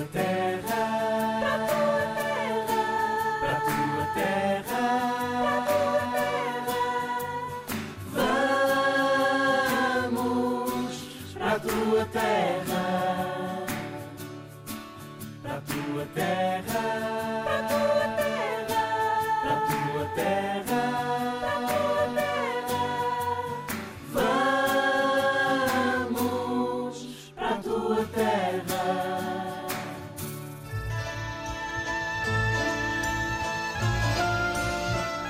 tua terra,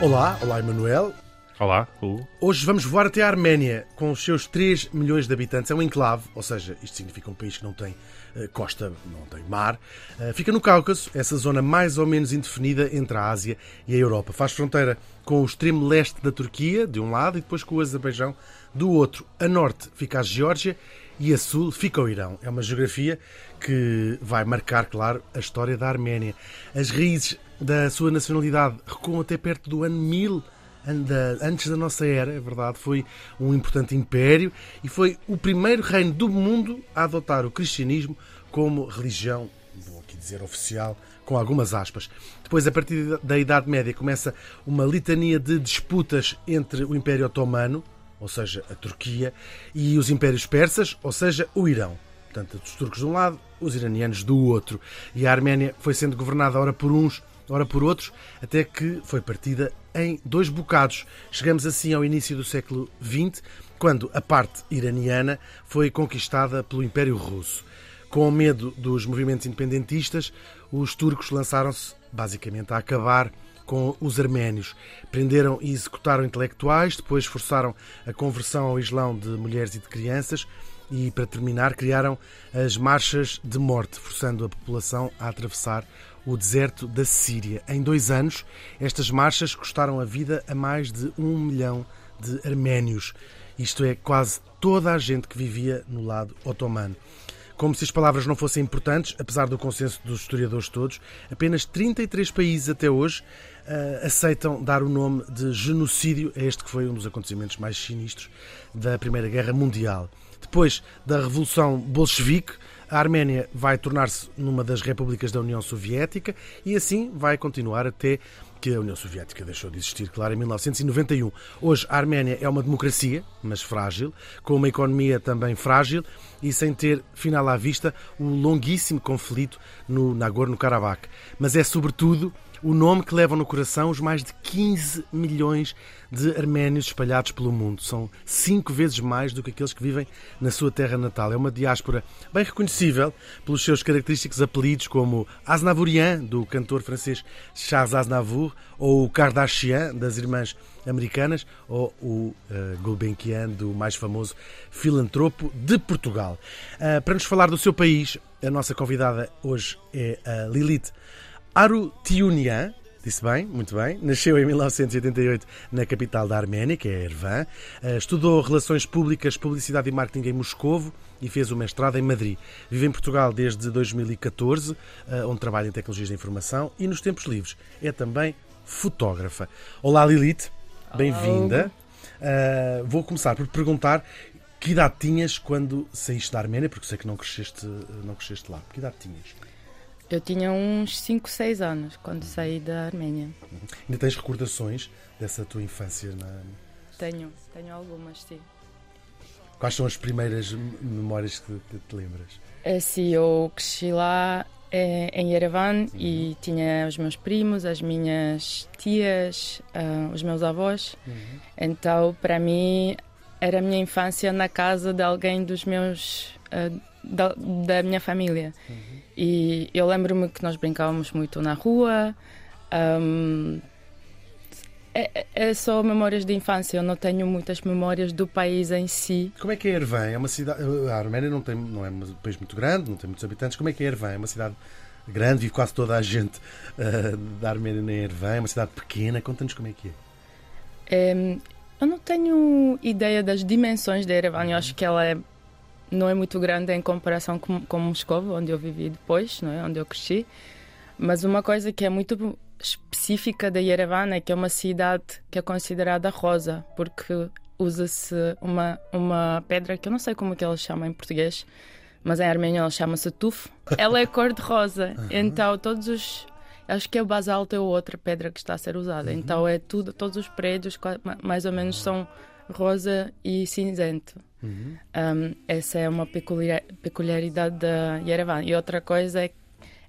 Olá, olá Emanuel. Olá, Hugo. Hoje vamos voar até a Arménia, com os seus 3 milhões de habitantes. É um enclave, ou seja, isto significa um país que não tem eh, costa, não tem mar. Eh, fica no Cáucaso, essa zona mais ou menos indefinida entre a Ásia e a Europa. Faz fronteira com o extremo leste da Turquia, de um lado, e depois com o Azerbaijão, do outro. A norte fica a Geórgia e a sul fica o Irão. É uma geografia que vai marcar, claro, a história da Arménia. As raízes da sua nacionalidade recuam até perto do ano 1000 anda- antes da nossa era, é verdade, foi um importante império e foi o primeiro reino do mundo a adotar o cristianismo como religião, vou aqui dizer oficial, com algumas aspas. Depois, a partir da Idade Média, começa uma litania de disputas entre o Império Otomano, ou seja, a Turquia, e os impérios persas, ou seja, o Irão. Portanto, os turcos de um lado, os iranianos do outro. E a Arménia foi sendo governada ora por uns, ora por outros, até que foi partida em dois bocados. Chegamos assim ao início do século XX, quando a parte iraniana foi conquistada pelo Império Russo. Com medo dos movimentos independentistas, os turcos lançaram-se basicamente a acabar com os arménios. Prenderam e executaram intelectuais, depois forçaram a conversão ao Islão de mulheres e de crianças e, para terminar, criaram as marchas de morte, forçando a população a atravessar o deserto da Síria. Em dois anos, estas marchas custaram a vida a mais de um milhão de arménios. Isto é, quase toda a gente que vivia no lado otomano. Como se as palavras não fossem importantes, apesar do consenso dos historiadores todos, apenas 33 países até hoje uh, aceitam dar o nome de genocídio a este que foi um dos acontecimentos mais sinistros da Primeira Guerra Mundial. Depois da Revolução Bolchevique, a Arménia vai tornar-se numa das repúblicas da União Soviética e assim vai continuar até que a União Soviética deixou de existir, claro, em 1991. Hoje a Arménia é uma democracia, mas frágil, com uma economia também frágil e sem ter, final à vista, o longuíssimo conflito no Nagorno-Karabakh. Mas é, sobretudo, o nome que levam no coração os mais de 15 milhões de arménios espalhados pelo mundo. São cinco vezes mais do que aqueles que vivem na sua terra natal. É uma diáspora bem reconhecível pelos seus característicos apelidos como Aznavourian, do cantor francês Charles Aznavour, ou o Kardashian, das irmãs americanas, ou o uh, Gulbenkian, do mais famoso filantropo de Portugal. Uh, para nos falar do seu país, a nossa convidada hoje é a Lilith Arutiunian, disse bem, muito bem. Nasceu em 1988 na capital da Arménia, que é Ervan. Estudou Relações Públicas, Publicidade e Marketing em Moscovo e fez o mestrado em Madrid. Vive em Portugal desde 2014, onde trabalha em Tecnologias da Informação e nos tempos livres é também fotógrafa. Olá Lilith, bem-vinda. Uh, vou começar por perguntar que idade tinhas quando saíste da Arménia, porque sei que não cresceste, não cresceste lá. Que idade tinhas? Eu tinha uns 5, 6 anos quando saí da Arménia. Ainda tens recordações dessa tua infância? Na... Tenho, tenho algumas, sim. Quais são as primeiras memórias que, que te lembras? É, sim, eu cresci lá é, em Yerevan uhum. e tinha os meus primos, as minhas tias, uh, os meus avós. Uhum. Então, para mim, era a minha infância na casa de alguém dos meus. Uh, da, da, minha família. Uhum. E eu lembro-me que nós brincávamos muito na rua. Um, é, é, só memórias de infância, eu não tenho muitas memórias do país em si. Como é que é Ervan? É uma cidade. A Arménia não, tem, não é um país muito grande, não tem muitos habitantes. Como é que é Ervan? É uma cidade grande, vive quase toda a gente uh, da Arménia na Ervan. É uma cidade pequena. Conta-nos como é que é. é. Eu não tenho ideia das dimensões da Erevan. Eu acho que ela é não é muito grande em comparação com, com Moscou, onde eu vivi depois, não é? onde eu cresci. Mas uma coisa que é muito específica da Yerevan é que é uma cidade que é considerada rosa, porque usa-se uma, uma pedra que eu não sei como é que eles chamam em português, mas em armênio ela chama-se tuf. Ela é cor-de-rosa, então todos os. Acho que é o basalto é outra pedra que está a ser usada. Então é tudo, todos os prédios mais ou menos são rosa e cinzento. Uhum. Um, essa é uma peculiar- peculiaridade da Yerevan. E outra coisa é,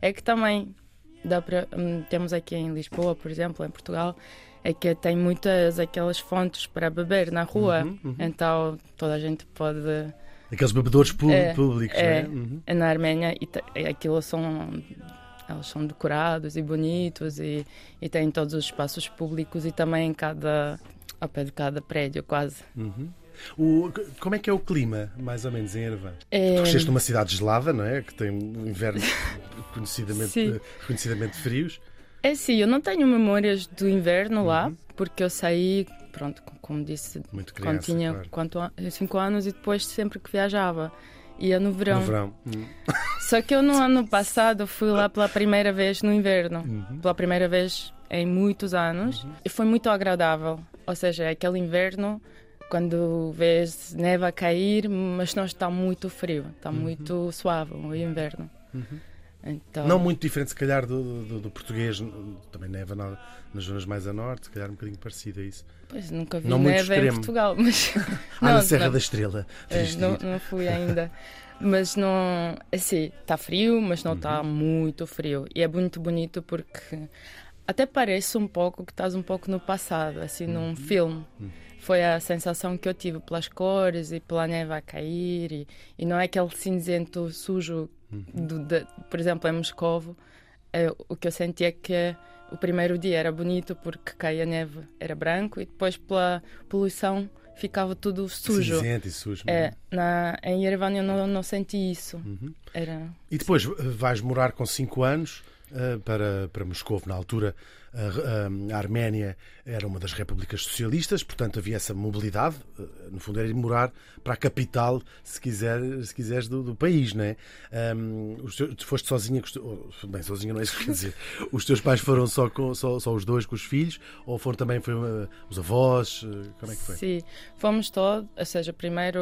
é que também dá para hum, temos aqui em Lisboa, por exemplo, em Portugal, é que tem muitas aquelas fontes para beber na rua. Uhum, uhum. Então toda a gente pode Aqueles bebedores É, públicos, é. não é? Uhum. na Arménia e aquilo são eles são decorados e bonitos e, e têm todos os espaços públicos e também em cada ao pé de cada prédio quase. Uhum. O- como é que é o clima, mais ou menos, em Erevan? É, Cresceste numa cidade gelada, não é? Que tem um inverno conhecidamente, conhecidamente frios. É sim, eu não tenho memórias do inverno lá, Uhum. porque eu saí, pronto, co- como disse, Muito quando criança, tinha claro. quanto, 5 anos e depois sempre que viajava. Ia no verão. No verão. Uhum. Só que eu no ano passado fui lá pela primeira vez no inverno. Uhum. Pela primeira vez em muitos anos. E foi muito agradável. Ou seja, é aquele inverno quando vês neve a cair, mas não está muito frio. Está muito suave o inverno. Então, Uhum. Não muito diferente, se calhar, do, do- do português. Também neva na- nas zonas mais a norte, se calhar um bocadinho parecido a isso. Pois, nunca vi Não neve em. Portugal, mas... Ah, na Não, Serra não. da Estrela. De não, não fui ainda. Mas não. Assim, está frio, mas não está muito frio. E é muito bonito porque até parece um pouco que estás um pouco no passado, assim, num filme. Foi a sensação que eu tive pelas cores e pela neve a cair. E, e não é aquele cinzento sujo, do, de- por exemplo, em Moscovo. é, o que eu senti é que o primeiro dia era bonito porque caía neve, era branco, e depois pela poluição ficava tudo sujo. Cinzento e sujo. É, na, em Yerevan eu não, não senti isso. Uhum. Era, E depois eh, vais morar com 5 anos eh, para, para Moscou. Na altura, a, a- Arménia era uma das repúblicas socialistas, portanto havia essa mobilidade. eh, No fundo, era ir morar para a capital, se, quiser, se quiseres, do, do país, não é? Ahm, os teus- foste sozinha, oh, bem, sozinha não é isso que quer dizer. Os teus pais foram só, com, só, só os dois com os filhos, ou foram também eh, os avós? eh, Como é que foi? Sim, fomos todos, ou seja, primeiro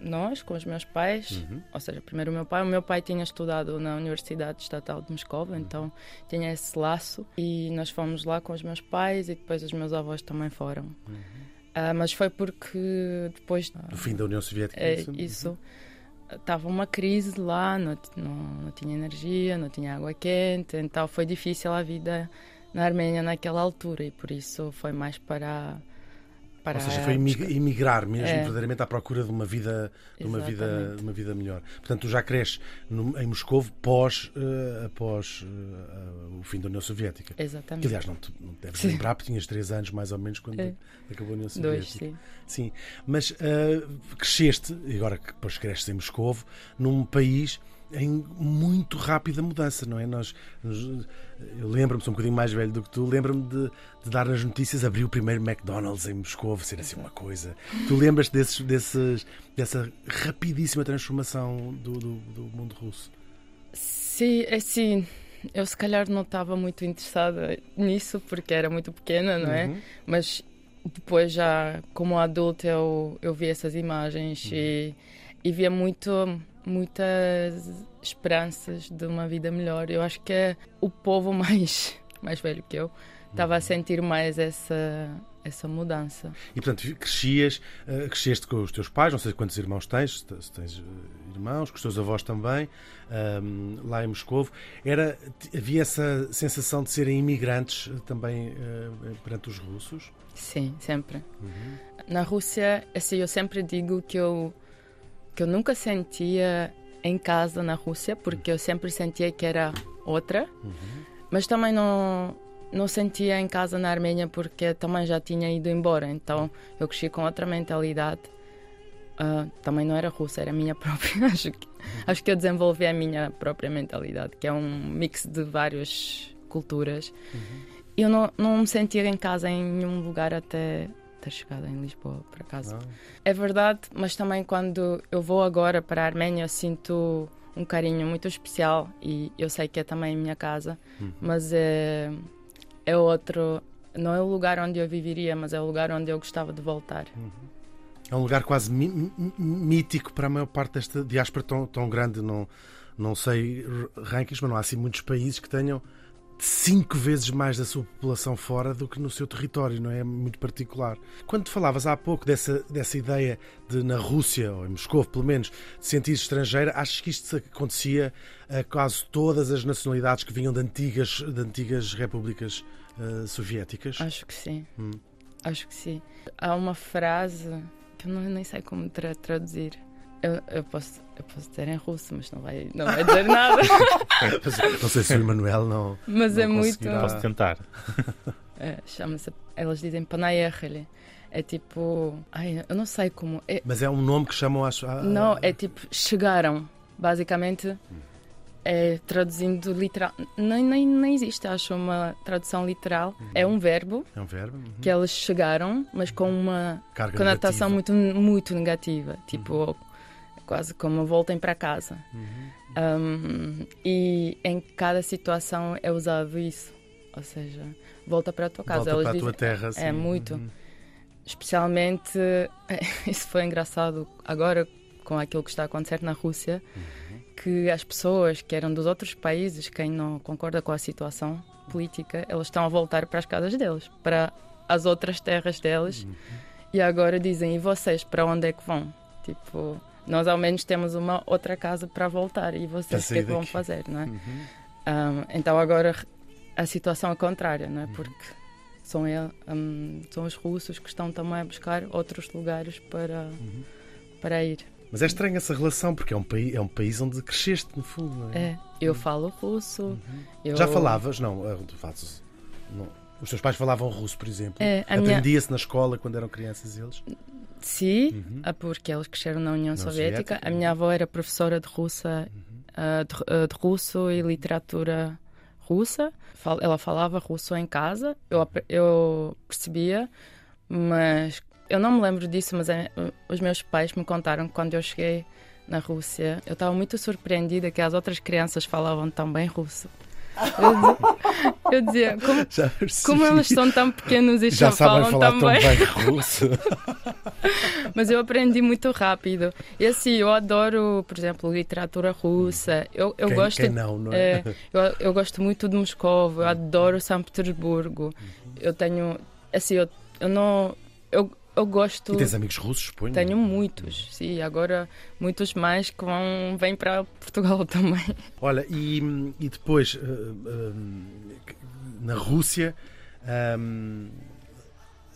nós, com os meus pais, Uhum. ou seja, primeiro o meu pai. O meu pai tinha estudado na Universidade Estatal de Moscou, então tinha esse laço. E nós fomos lá com os meus pais e depois os meus avós também foram. Ah, mas foi porque depois. Do fim da União Soviética? É, isso? isso. Estava uma crise lá, não, não, não tinha energia, não tinha água quente, então foi difícil a vida na Arménia naquela altura e por isso foi mais para. Para Ou seja, foi emigrar mesmo, É. verdadeiramente à procura de uma vida, de uma vida, Exatamente. de uma vida melhor. Portanto, tu já cresces no- em Moscou pós, eh, após eh, o fim da União Soviética. Que, Exatamente. aliás, não te, não te deves Sim. lembrar, porque tinhas 3 anos mais ou menos quando É. acabou a União Dois, Soviética. sim. Sim, mas eh, cresceste, e agora que depois cresces em Moscou, num país em muito rápida mudança, não é? Nós, eu lembro-me, sou um bocadinho mais velho do que tu, lembro-me de, de dar nas notícias, abrir o primeiro McDonald's em Moscou, ser assim uma coisa. Tu lembras desses, desses, dessa rapidíssima transformação do, do, do mundo russo? Sim, é assim, eu se calhar não estava muito interessada nisso porque era muito pequena, não é? Uhum. Mas depois já como adulta eu, eu vi essas imagens e, e via muito muitas esperanças de uma vida melhor. Eu acho que é o povo mais mais velho que eu estava a sentir mais essa essa mudança. E portanto, crescias, eh, cresceste com os teus pais, não sei quantos irmãos tens, se te- se tens eh, irmãos, com os teus avós também, ahm, lá em Moscou. Era, havia essa sensação de serem imigrantes eh, também perante os russos? Sim, sempre. Na Rússia, assim, eu sempre digo que eu que eu nunca sentia em casa na Rússia, porque eu sempre sentia que era outra, mas também não não sentia em casa na Arménia porque também já tinha ido embora, então eu cresci com outra mentalidade. Ah, também não era russa, era a minha própria. acho, que, acho que eu desenvolvi a minha própria mentalidade, que é um mix de várias culturas. Eu não, não me sentia em casa em nenhum lugar até ter chegado em Lisboa, por acaso. Não? É verdade, mas também quando eu vou agora para a Arménia, sinto um carinho muito especial e eu sei que é também a minha casa, mas é, é outro. Não é o lugar onde eu viveria, mas é o lugar onde eu gostava de voltar. É um lugar quase mí- mí- mítico para a maior parte desta diáspora tão, tão grande. Não, não sei rankings, mas não há assim muitos países que tenham cinco vezes mais da sua população fora do que no seu território, não é? É muito particular. Quando falavas há pouco dessa, dessa ideia de na Rússia, ou em Moscou pelo menos, de sentir estrangeira, achas que isto acontecia a quase todas as nacionalidades que vinham de antigas, de antigas repúblicas eh, soviéticas? Acho que sim. Hum. Acho que sim. Há uma frase que eu não, nem sei como tra- traduzir. Eu, eu, posso, eu posso dizer em russo, mas não vai, não vai dizer nada. Não sei se o Emanuel não. Mas Não é muito. Posso tentar. É, Chama-se. Elas dizem panaierhele. É tipo. Ai, eu não sei como. É, Mas é um nome que chamam às. à- não, é tipo. Chegaram. Basicamente. É, traduzindo literal. Nem, nem, nem existe, acho, uma tradução literal. É um verbo É um verbo. uhum. que elas chegaram, mas com uma Carga conotação negativa. muito, muito negativa. Tipo, quase como voltem para casa. Um, e em cada situação é usado isso. Ou seja, volta para a tua casa. Volta para a tua terra. é sim. muito. Uhum. Especialmente, isso foi engraçado agora com aquilo que está a acontecer na Rússia, Uhum. que as pessoas que eram dos outros países, quem não concorda com a situação política, elas estão a voltar para as casas deles, para as outras terras deles, Uhum. e agora dizem, e vocês, para onde é que vão? Tipo, nós ao menos temos uma outra casa para voltar, e vocês o que é que vão fazer, não é? Uhum. Um, então agora a situação é contrária, não é? Uhum. Porque são, um, são os russos que estão também a buscar outros lugares para, Uhum. para ir. Mas é estranha essa relação, porque é um, país, é um país onde cresceste, no fundo. Não é? É, eu falo russo. eu- Uhum. Já falavas? Não, tu fazes- não. Os teus pais falavam russo, por exemplo. É, a minha- Aprendia-se na escola quando eram crianças eles? Sim, Uhum. ah, porque eles cresceram na União Na Soviética. Soviética. A minha avó era professora de, russa, Uhum. ah, de, ah, de russo e literatura russa. Ela falava russo em casa, eu, ap- eu percebia, mas eu não me lembro disso. Mas é, os meus pais me contaram que quando eu cheguei na Rússia, eu estava muito surpreendida que as outras crianças falavam tão bem russo. Eu dizia, eu dizia, como, como eles são tão pequenos e Já falam tão tão bem. bem russo. Mas eu aprendi muito rápido. E assim, eu adoro, por exemplo, literatura russa. Eu, eu quem, gosto. quem não, não é? é, eu, eu gosto muito de Moscou, eu adoro São Petersburgo. Eu tenho. Assim, eu, eu não. Eu, eu gosto. E tens amigos russos, suponho? Tenho muitos, sim, agora muitos mais que vão, vêm para Portugal também. Olha, e, e depois, eh, eh, na Rússia, ehm,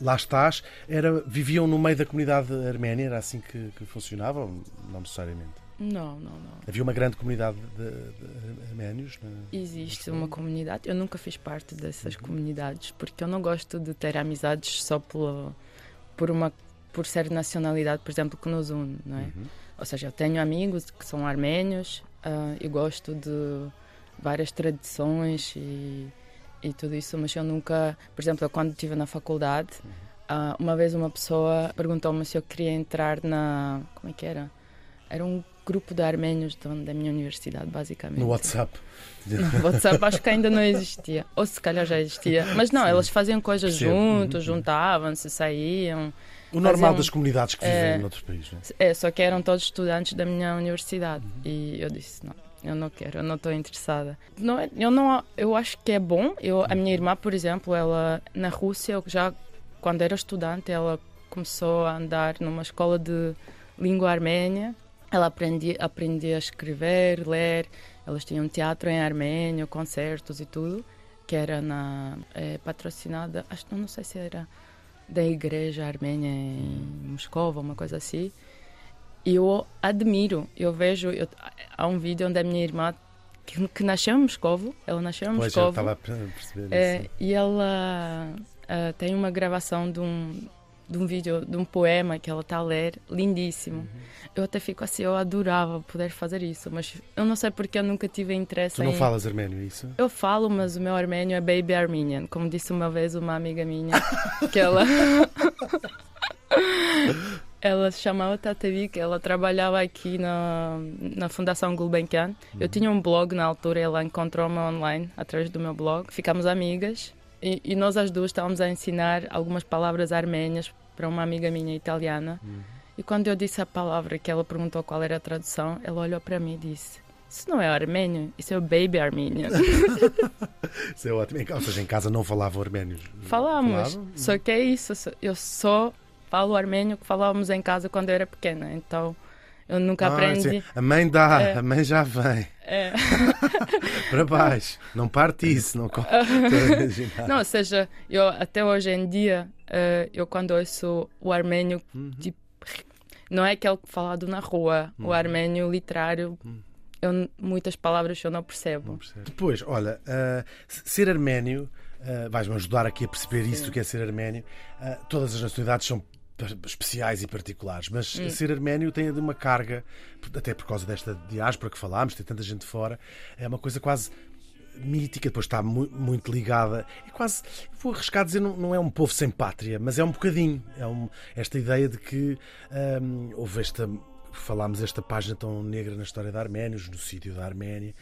lá estás, era, viviam no meio da comunidade arménia, era assim que, que funcionava? ou Não necessariamente. Não, não, não. Havia uma grande comunidade de, de arménios? na- Existe uma comunidade, eu nunca fiz parte dessas comunidades, porque eu não gosto de ter amizades só pela, por, uma, por ser nacionalidade, por exemplo, que nos une, não é? Uhum. Ou seja, eu tenho amigos que são arménios ah, e gosto de várias tradições e, e tudo isso, mas eu nunca, por exemplo, quando estive na faculdade, ah, uma vez uma pessoa perguntou-me se eu queria entrar na. Como é que era? Era um grupo de arménios da minha universidade, basicamente. No WhatsApp. Não, WhatsApp acho que ainda não existia. Ou se calhar já existia. Mas não, elas faziam coisas Percebo. juntos, Uhum. juntavam-se, saíam. O normal Faziam- das comunidades que vivem É. noutros países. Não é? É, só que eram todos estudantes da minha universidade. E eu disse, não, eu não quero, eu não estou interessada. Não, é- eu, não, eu acho que é bom. Eu, a minha irmã, por exemplo, ela na Rússia, já quando era estudante, ela começou a andar numa escola de língua arménia. Ela aprendia, aprendia a escrever, ler. Elas tinham teatro em armênio, concertos e tudo, que era na é, patrocinada, acho que não sei se era da igreja armênia em Moscou, uma coisa assim. E eu admiro, eu vejo, eu- há um vídeo onde a minha irmã, que, que nasceu em Moscou, ela nasceu em Pois, perceber é, isso. e ela ah, tem uma gravação de um, de um vídeo, de um poema que ela está a ler, lindíssimo. Uhum. Eu até fico assim, eu adorava poder fazer isso, mas eu não sei porque eu nunca tive interesse Tu em... não falas arménio, é isso? Eu falo, mas o meu armênio é baby armenian, como disse uma vez uma amiga minha, que ela... ela se chamava Tatavi, ela trabalhava aqui na, na Fundação Gulbenkian. Eu tinha um blog na altura, ela encontrou-me online através do meu blog. Ficámos amigas e, e nós as duas estávamos a ensinar algumas palavras arménias para uma amiga minha italiana. E quando eu disse a palavra que ela perguntou qual era a tradução, ela olhou para mim e disse: Isso não é armênio, isso é o baby armênio. Isso é ótimo. Ou seja, em casa não falavam arménios. Falamos, Falavam? só que é isso. Eu só falo armênio que falávamos em casa quando eu era pequena, então eu nunca Ah, aprendi. sim. A mãe dá, É. a mãe já vem. É. Para baixo. Não parte isso. Não... Não, ou seja, eu até hoje em dia, eh, eu quando ouço o armênio, Uhum. tipo, não é aquele falado na rua, o armênio literário, Uhum. eu, muitas palavras eu não percebo. Depois, olha, ah, ser arménio, ah, vais-me ajudar aqui a perceber isso do que é ser arménio. Ah, todas as nacionalidades são especiais e particulares, mas Hum. ser arménio tem de uma carga, até por causa desta diáspora que falámos, tem tanta gente fora, é uma coisa quase mítica, depois está mu- muito ligada. É quase, vou arriscar a dizer, não, não é um povo sem pátria, mas é um bocadinho. É um- esta ideia de que hum, houve esta. Falámos esta página tão negra na história da Arménia, o genocídio da Arménia,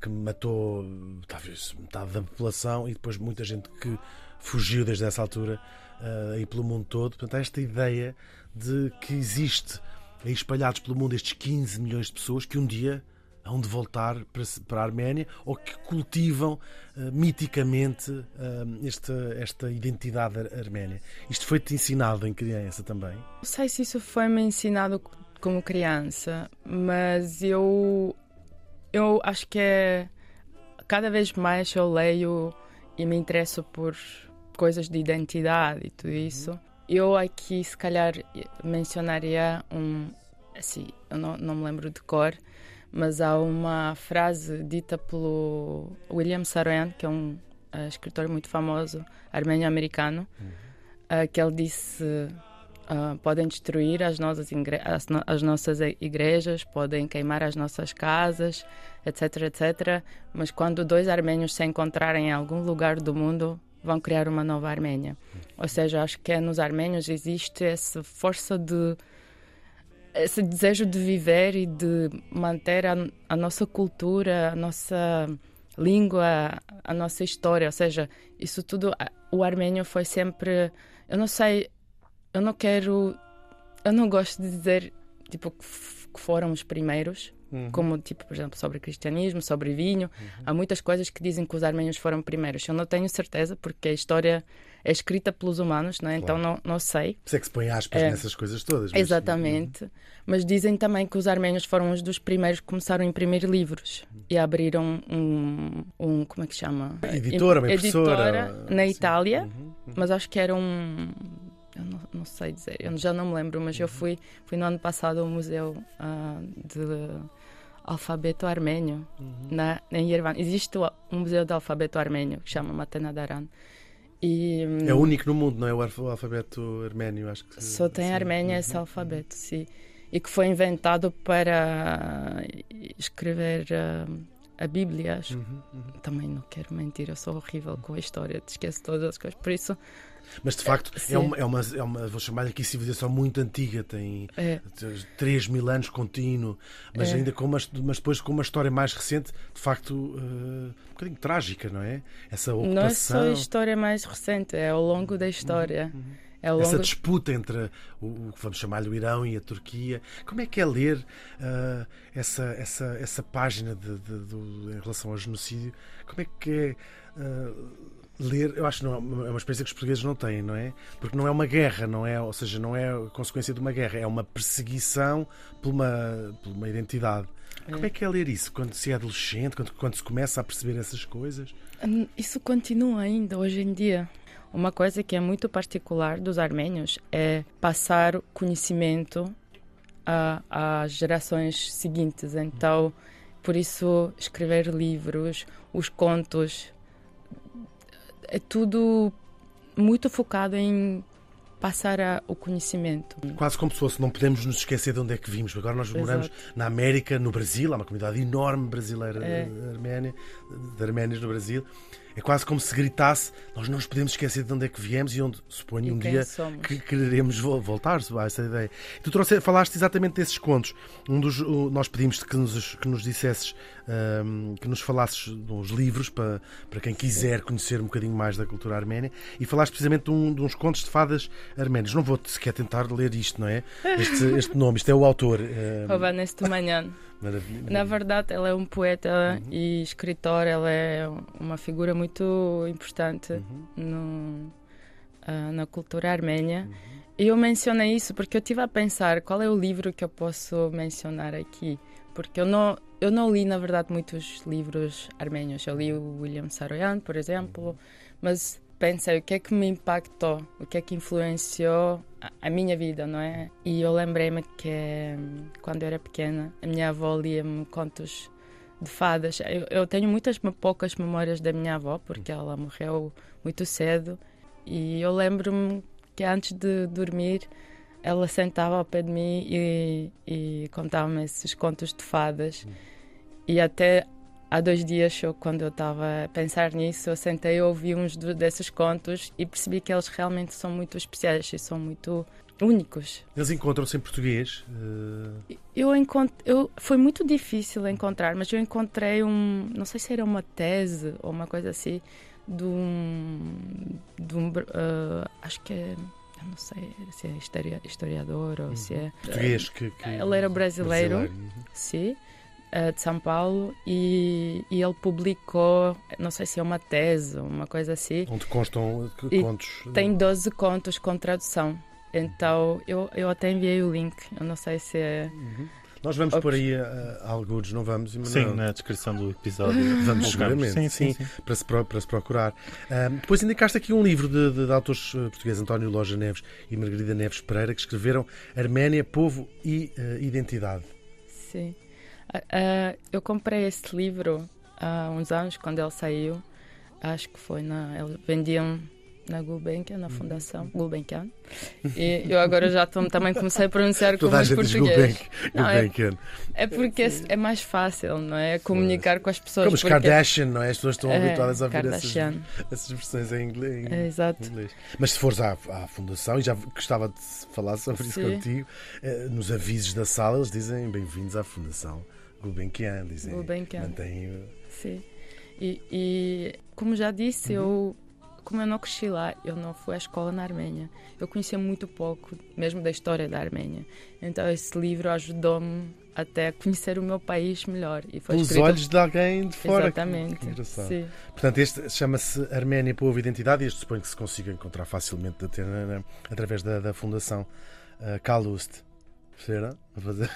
que matou talvez metade da população e depois muita gente que fugiu desde essa altura ah, aí pelo mundo todo. Portanto, há esta ideia de que existe espalhados pelo mundo estes 15 milhões de pessoas que um dia hão de voltar para, para a Arménia ou que cultivam ah, miticamente ah, esta, esta identidade ar- arménia. Isto foi-te ensinado em criança também? Não sei se isso foi-me ensinado como criança, mas eu, eu acho que é, cada vez mais eu leio e me interesso por coisas de identidade e tudo isso. Eu aqui, se calhar, mencionaria um. Assim, eu não, não me lembro de cor, mas há uma frase dita pelo William Saroyan, que é um eh, escritor muito famoso, armênio-americano, eh, que ele disse. ah, podem destruir as nossas, as, no- as nossas igrejas, podem queimar as nossas casas, etc, etc. Mas quando dois armênios se encontrarem em algum lugar do mundo, vão criar uma nova Arménia. Ou seja, acho que nos armênios existe essa força de. esse desejo de viver e de manter a, a nossa cultura, a nossa língua, a nossa história. Ou seja, isso tudo. O armênio foi sempre. Eu não sei. Eu não quero. Eu não gosto de dizer tipo, que foram os primeiros, como, tipo, por exemplo, sobre cristianismo, sobre vinho. Há muitas coisas que dizem que os armênios foram primeiros. Eu não tenho certeza, porque a história é escrita pelos humanos, não é? então não, não sei. Por isso é que se põe aspas É. nessas coisas todas. mas- Exatamente. Mas dizem também que os armênios foram os dos primeiros que começaram a imprimir livros e abriram um, um como é que chama? Editora, uma Editora na sim. Itália, Uhum, uhum. mas acho que era um. Eu não, não sei dizer, eu já não me lembro, mas Uhum. eu fui, fui no ano passado ao Museu ah, de Alfabeto Armênio Uhum. na, em Yerevan. Existe um museu de alfabeto armênio que chama Matena Daran. E, hum, É único no mundo, não é? O alfa- o alfabeto arménio, acho que. só tem sim. Arménia esse alfabeto, sim. E que foi inventado para escrever ah, a Bíblia, acho. Uhum, uhum. Também não quero mentir, eu sou horrível com a história, esqueço todas as coisas. Por isso, Mas de facto Sim. é uma, é, uma, é uma, vou chamar-lhe aqui civilização muito antiga, tem é, 3 mil anos contínuo, mas É. ainda com uma, mas depois com uma história mais recente, de facto, eh, um bocadinho trágica, não é? Essa não é só ocupação, a história mais recente, é ao longo da história. É ao essa longo... disputa entre o, que vamos chamar-lhe o Irão e a Turquia. Como é que é ler ah, essa, essa, essa página de, de- do- em relação ao genocídio? Como é que é ah, ler? Eu acho que não é uma é uma experiência que os portugueses não têm, não é? Porque não é uma guerra, não é? Ou seja, não é a consequência de uma guerra, é uma perseguição por uma, por uma identidade. Como é que é ler isso quando se é adolescente, quando, quando se começa a perceber essas coisas? Hum, Isso continua ainda hoje em dia. Uma coisa que é muito particular dos armênios é passar conhecimento às gerações seguintes. Então, por isso, escrever livros, os contos, é tudo muito focado em passar a- o conhecimento. Quase como se fosse, não podemos nos esquecer de onde é que vimos. Agora nós moramos na América, no Brasil, há uma comunidade enorme brasileira É. eh, arménia, de arménios no Brasil. É quase como se gritasse: nós não nos podemos esquecer de onde é que viemos e onde, suponho, E um dia somos. que quereremos vo- voltar a essa ideia. Tu trouxe, falaste exatamente desses contos. Um dos, o- nós pedimos-te que nos, que nos dissesses, ahm, que nos falasses uns livros para, para quem quiser conhecer um bocadinho mais da cultura arménia e falaste precisamente de, um- de uns contos de fadas arménios. Não vou sequer tentar ler isto, não é? Este, este nome, isto é o autor. ahm, Hovannes Tumanyan. Na verdade, ela é um poeta Uhum. e escritor, ela é uma figura muito importante Uhum. no, ah, na cultura arménia. Uhum. E eu mencionei isso porque eu estive a pensar qual é o livro que eu posso mencionar aqui. Porque eu não, eu não li, na verdade, muitos livros arménios. Eu li o William Saroyan, por exemplo, mas pensei o que é que me impactou, o que é que influenciou a, a minha vida, não é? E eu lembrei-me que hum, quando eu era pequena, a minha avó lia-me contos de fadas. Eu, eu tenho muitas poucas memórias da minha avó, porque ela morreu muito cedo. E eu lembro-me que antes de dormir, ela sentava ao pé de mim e, e contava-me esses contos de fadas. E até há dois dias, eu, quando eu estava a pensar nisso, eu sentei e ouvi uns desses contos e percebi que eles realmente são muito especiais e são muito únicos. Eles encontram-se em português. eh, Eu encont... eu foi muito difícil encontrar, mas eu encontrei um, não sei se era uma tese ou uma coisa assim, de um, de um ah, acho que é, eu não sei se é historia- historiador ou se é português que, que- Ele era brasileiro. uhum. sim, de São Paulo e, e ele publicou, não sei se é uma tese ou uma coisa assim, Onde constam eh, contos. tem 12 contos com tradução. Então eu, eu até enviei o link, eu não sei se é. Nós vamos por aí a alguns, não vamos? Emanuel? Sim, na descrição do episódio. Vamos seguramente, Sim, sim, sim, sim. Para, se, para se procurar. Ahm, depois indicaste aqui um livro de, de- de autores eh, portugueses, António Loja Neves e Margarida Neves Pereira, que escreveram Arménia, Povo e eh, Identidade. Sim. Ah, ah, eu comprei esse livro há uns anos, quando ele saiu. Acho que foi na. Eles vendiam na Gulbenkian, Uhum. na Fundação Gulbenkian. E eu agora já tô- também comecei a pronunciar como os. Gulbenkian. Não, é-. É porque é, é mais fácil, não é? Comunicar com as pessoas. Como os porque- Kardashian, não é? As pessoas estão É, habituadas a ouvir essas, essas expressões em inglês. É, exato. inglês. Mas se fores à, à Fundação, e já gostava de falar sobre isso Sim. contigo, eh, nos avisos da sala eles dizem bem-vindos à Fundação Gulbenkian. Dizem, Gulbenkian. mantêm o- Sim. E, e, como já disse, eu como eu não cresci lá, eu não fui à escola na Arménia. Eu conhecia muito pouco, mesmo da história da Arménia. Então esse livro ajudou-me até a conhecer o meu país melhor. E foi pelos escrito... olhos de alguém de fora. Exatamente. que engraçado. Sim. Portanto, este chama-se Arménia Povo Identidade e este suponho que se consiga encontrar facilmente até através da, da Fundação uh, Calust. A fazer-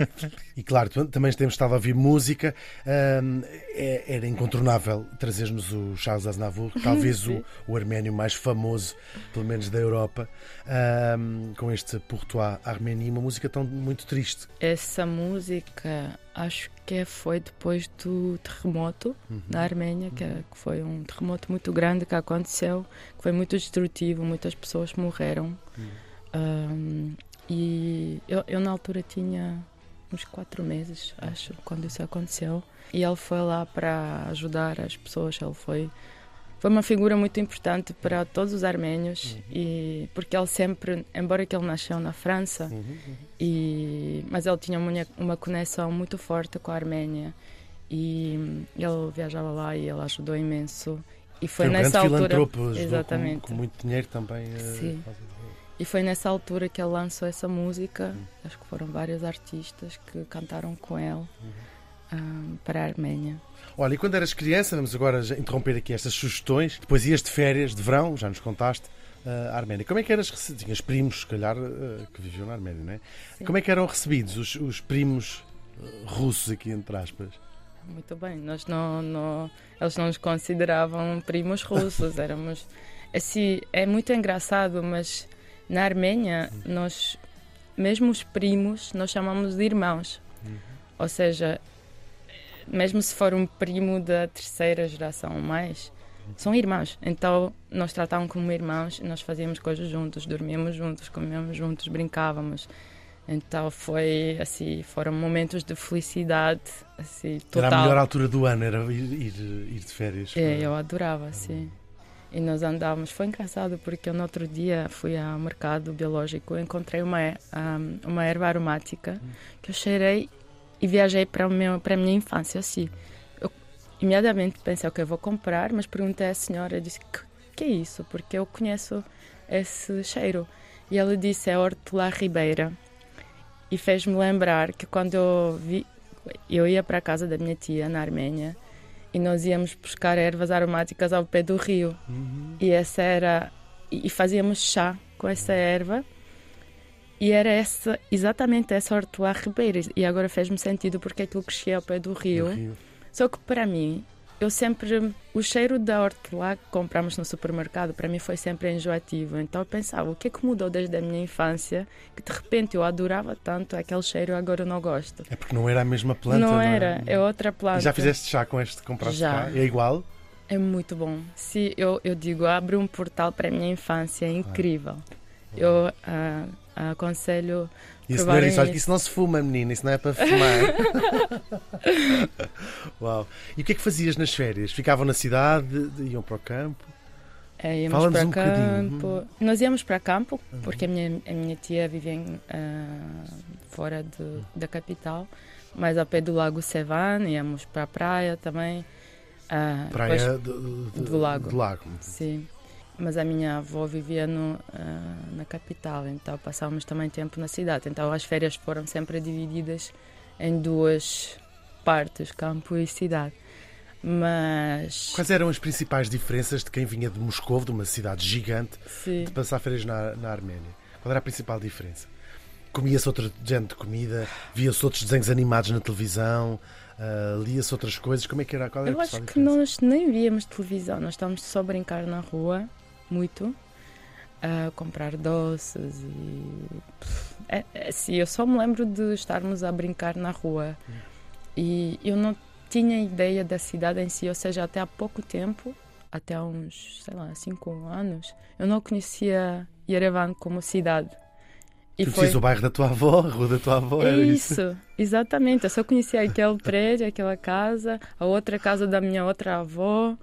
e claro, também temos estado a ouvir música. Ahm, é- era incontornável trazer-nos o Charles Aznavour, talvez o, o arménio mais famoso, pelo menos da Europa, ahm, com este Pourtois Arménie, uma música tão muito triste. Essa música acho que foi depois do terremoto Uhum. na Arménia, que, é- que foi um terremoto muito grande que aconteceu, que foi muito destrutivo, muitas pessoas morreram. Um, e eu, eu, na altura tinha uns quatro meses, acho, quando isso aconteceu. E ele foi lá para ajudar as pessoas. Ele foi foi uma figura muito importante para todos os arménios e porque ele sempre, embora que ele nasceu na França, Uhum. e mas ele tinha uma, uma conexão muito forte com a Arménia e ele viajava lá e ele ajudou imenso. E foi, Foi um nessa altura, exatamente. Com, com muito dinheiro também. eh, Sim. faz- E foi nessa altura que ele lançou essa música. Acho que foram vários artistas que cantaram com ele ah, para a Arménia. Olha, e quando eras criança, vamos agora interromper aqui estas sugestões, depois ias de férias, de verão, já nos contaste, uh, à Arménia. Como é que eras recebido? Tinhas primos, se calhar, uh, que viviam na Arménia, não é? Sim. Como é que eram recebidos os, os primos russos, aqui entre aspas? Muito bem, nós não, não, eles não nos consideravam primos russos, éramos assim, é muito engraçado, mas na Arménia nós mesmo os primos nós chamamos de irmãos. Ou seja, mesmo se for um primo da terceira geração ou mais, são irmãos. Então nós tratavam como irmãos, nós fazíamos coisas juntos, dormíamos juntos, comíamos juntos, brincávamos. Então foi assim, foram momentos de felicidade assim, total. Era a melhor altura do ano, era ir, ir, ir de férias. É, eu adorava, sim. E nós andávamos, foi engraçado porque eu no outro dia fui ao mercado biológico, encontrei uma, um, uma erva aromática que eu cheirei e viajei para, o meu, para a minha infância, assim. Eu imediatamente pensei, ok, vou comprar, mas perguntei à senhora, disse, que, que é isso? Porque eu conheço esse cheiro. E ela disse, é hortelã ribeira e fez-me lembrar que quando eu vi, eu ia para a casa da minha tia na Arménia e nós íamos buscar ervas aromáticas ao pé do rio Uhum. e essa era e fazíamos chá com essa erva e era essa exatamente essa hortelã ribeira e agora fez-me sentido porque aquilo crescia ao pé do rio. No Rio. Só que para mim eu sempre o cheiro da hortelã que compramos no supermercado para mim foi sempre enjoativo então eu pensava o que é que mudou desde a minha infância que de repente eu adorava tanto aquele cheiro agora eu não gosto É porque não era a mesma planta. não é? era é outra planta E já fizeste chá com este que compraste Já. cá? É igual? é muito bom se eu eu digo abre um portal para a minha infância é incrível eu ah, aconselho Isso não isso. Isso não se fuma, menina. Isso não é para fumar. Uau. E o que é que fazias nas férias? Ficavam na cidade? Iam para o campo? É, íamos para um bocadinho. campo. Nós íamos para campo, porque a minha, a minha tia vivia em, ah, fora de- da capital, mas ao pé do Lago Sevan, íamos para a praia também. Depois- Praia do, do- do lago. do lago. sim. Mas a minha avó vivia no, ah, na capital, então passávamos também tempo na cidade. Então as férias foram sempre divididas em duas partes, campo e cidade. Mas. Quais eram as principais diferenças de quem vinha de Moscou, de uma cidade gigante, Sim. de passar férias na, na Arménia? Qual era a principal diferença? Comia-se outro género de comida? Via-se outros desenhos animados na televisão? Ah, Lia-se outras coisas? Como é que era? Qual era Eu acho que nós nem víamos televisão, nós estávamos só a brincar na rua, muito, a comprar doces e. É, é, sim, eu só me lembro de estarmos a brincar na rua e eu não tinha ideia da cidade em si, ou seja, até há pouco tempo, até uns, sei lá, cinco anos, eu não conhecia Yerevan como cidade. E Tu conheces o bairro da tua avó, a rua da tua avó? é era isso? isso, exatamente. Eu só conhecia aquele prédio, aquela casa, a outra casa da minha outra avó.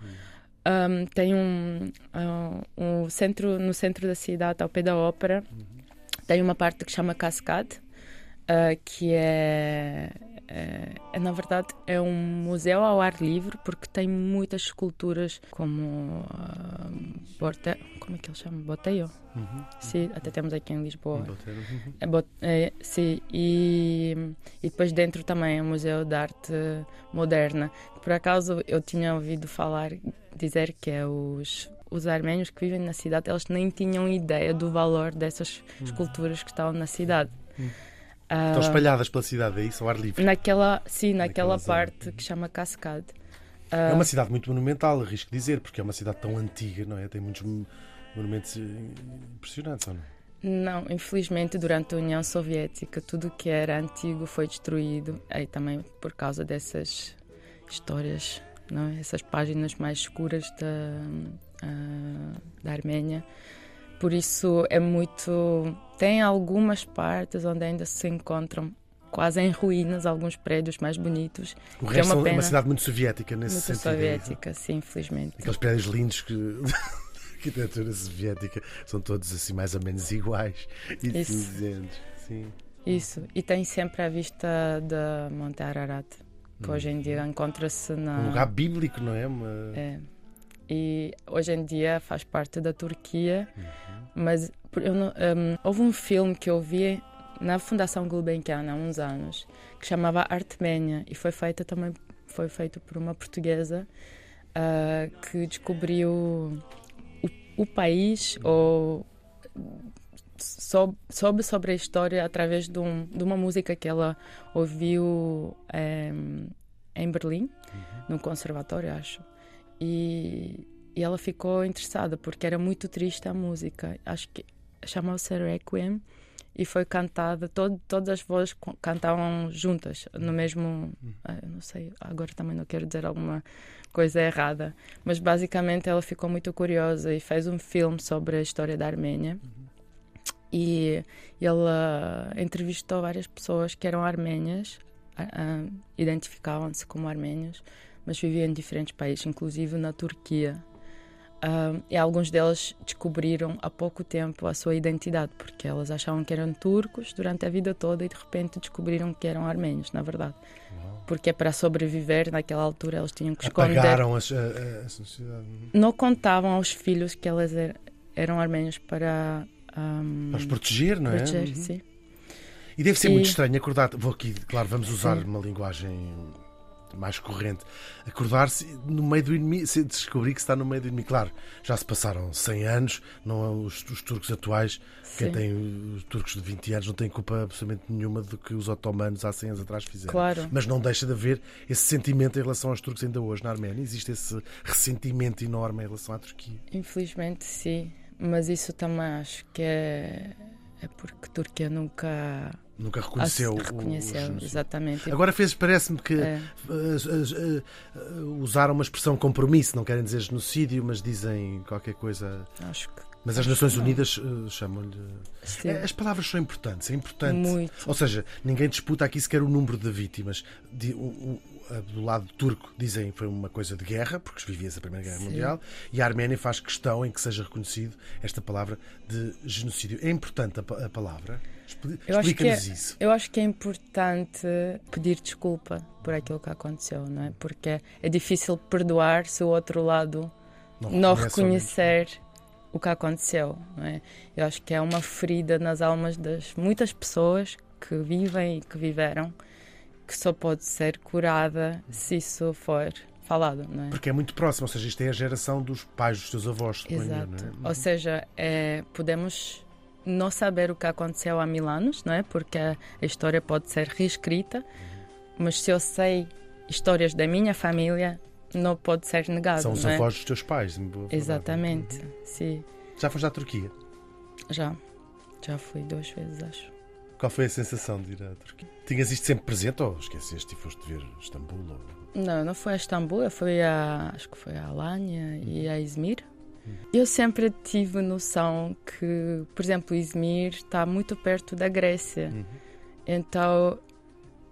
Um, tem um, ah, um centro no centro da cidade, ao pé da ópera. Tem uma parte que chama Cascade, ah, que é, é, na verdade é um museu ao ar livre porque tem muitas esculturas como ah, Borte... como é que ele chama? Boteio? Uhum. Sim, até temos aqui em Lisboa. Uhum. É, bot- é, sim, e, e depois dentro também é o Museu de Arte Moderna. Por acaso eu tinha ouvido falar, dizer que é os, os arménios que vivem na cidade, eles nem tinham ideia do valor dessas esculturas que estavam na cidade. Ah, Estão espalhadas pela cidade, é isso? Ao ar livre. naquela, sim, Naquela naquela zona. parte que chama Cascade. É uma cidade muito monumental, arrisco dizer, porque é uma cidade tão antiga, não é? Tem muitos mo- monumentos eh, impressionantes, ou não? Não, infelizmente, durante a União Soviética, tudo o que era antigo foi destruído. Aí também por causa dessas histórias, não é? essas páginas mais escuras da, ah, da Arménia. Por isso é muito. Tem algumas partes onde ainda se encontram quase em ruínas alguns prédios mais bonitos. O é resto uma é uma pena. cidade muito soviética nesse Muito sentido. é soviética, sim, infelizmente. Aqueles prédios lindos que. arquitetura soviética são todos assim mais ou menos iguais e Isso. cinzentos. Sim. Isso. E tem sempre a vista da Monte Ararat, que hoje em dia encontra-se na. Um lugar bíblico, não é? Uma... É. E hoje em dia faz parte da Turquia, Uhum. mas não- hum, houve um filme que eu vi na Fundação Gulbenkian há uns anos que chamava Artemênia e foi feita também foi feito por uma portuguesa ah, que descobriu o, o país ou soube, soube sobre a história através de, um- de uma música que ela ouviu em, em Berlim, num conservatório, acho. E, e ela ficou interessada porque era muito triste a música. Acho que chamava-se Requiem e foi cantada, todo, todas as vozes cantavam juntas, no mesmo. ah, Eu não sei, agora também não quero dizer alguma coisa errada, mas basicamente ela ficou muito curiosa e fez um filme sobre a história da Arménia. E ele uh, entrevistou várias pessoas que eram armênias, uh, identificavam-se como armênios, mas viviam em diferentes países, inclusive na Turquia. Uh, e alguns deles descobriram há pouco tempo a sua identidade, porque elas achavam que eram turcos durante a vida toda e de repente descobriram que eram armênios, na verdade. Uau. Porque para sobreviver naquela altura eles tinham que esconder. Apagaram a, a, a sociedade. Não contavam aos filhos que elas er, eram armênios para. Um, para os proteger, não é? Proteger, uhum. sim. E deve ser e... muito estranho acordar. Vou aqui, claro, vamos usar sim. uma linguagem mais corrente, acordar-se no meio do inimigo, descobrir que está no meio do inimigo. Claro, já se passaram 100 anos, não os, os turcos atuais, Sim. quem tem os turcos de 20 anos não tem culpa absolutamente nenhuma do que os otomanos há 100 anos atrás fizeram. Claro. Mas não deixa de haver esse sentimento em relação aos turcos ainda hoje na Arménia. Existe esse ressentimento enorme em relação à Turquia. Infelizmente, sim. Mas isso também acho que é, é porque a Turquia nunca Nunca reconheceu, ah, reconheceu o, exatamente. Agora fez, parece-me que é. uh, uh, usaram uma expressão compromisso, não querem dizer genocídio, mas dizem qualquer coisa. Acho que mas as Nações Unidas uh, chamam-lhe. As palavras são importantes, é importante. Muito. Ou seja, ninguém disputa aqui sequer o número de vítimas. De, um, do lado turco dizem que foi uma coisa de guerra, porque vivia-se a Primeira Guerra Sim. Mundial, e a Arménia faz questão em que seja reconhecido esta palavra de genocídio. É importante a, a palavra? Explica-nos é, isso. Eu acho que é importante pedir desculpa por aquilo que aconteceu, não é? Porque é difícil perdoar se o outro lado não, não reconhecer o que aconteceu, não é? Eu acho que é uma ferida nas almas das muitas pessoas que vivem e que viveram que só pode ser curada se isso for falado, não é? Porque é muito próximo, ou seja, isto é a geração dos pais dos teus avós. Exato. é? Ou seja, é, podemos não saber o que aconteceu há mil anos, não é? Porque a história pode ser reescrita, mas se eu sei histórias da minha família, não pode ser negado. São os é? avós dos teus pais, Exatamente, sim. Já foste à Turquia? Já. Já fui duas vezes, acho. Qual foi a sensação de ir à Turquia? Tinhas isto sempre presente ou esqueceste e foste ver Istambul? Ou... Não, não foi a Istambul, fui a. acho que foi a Alanya e a Izmir. Uhum. Eu sempre tive noção que, por exemplo, Izmir está muito perto da Grécia. Uhum. Então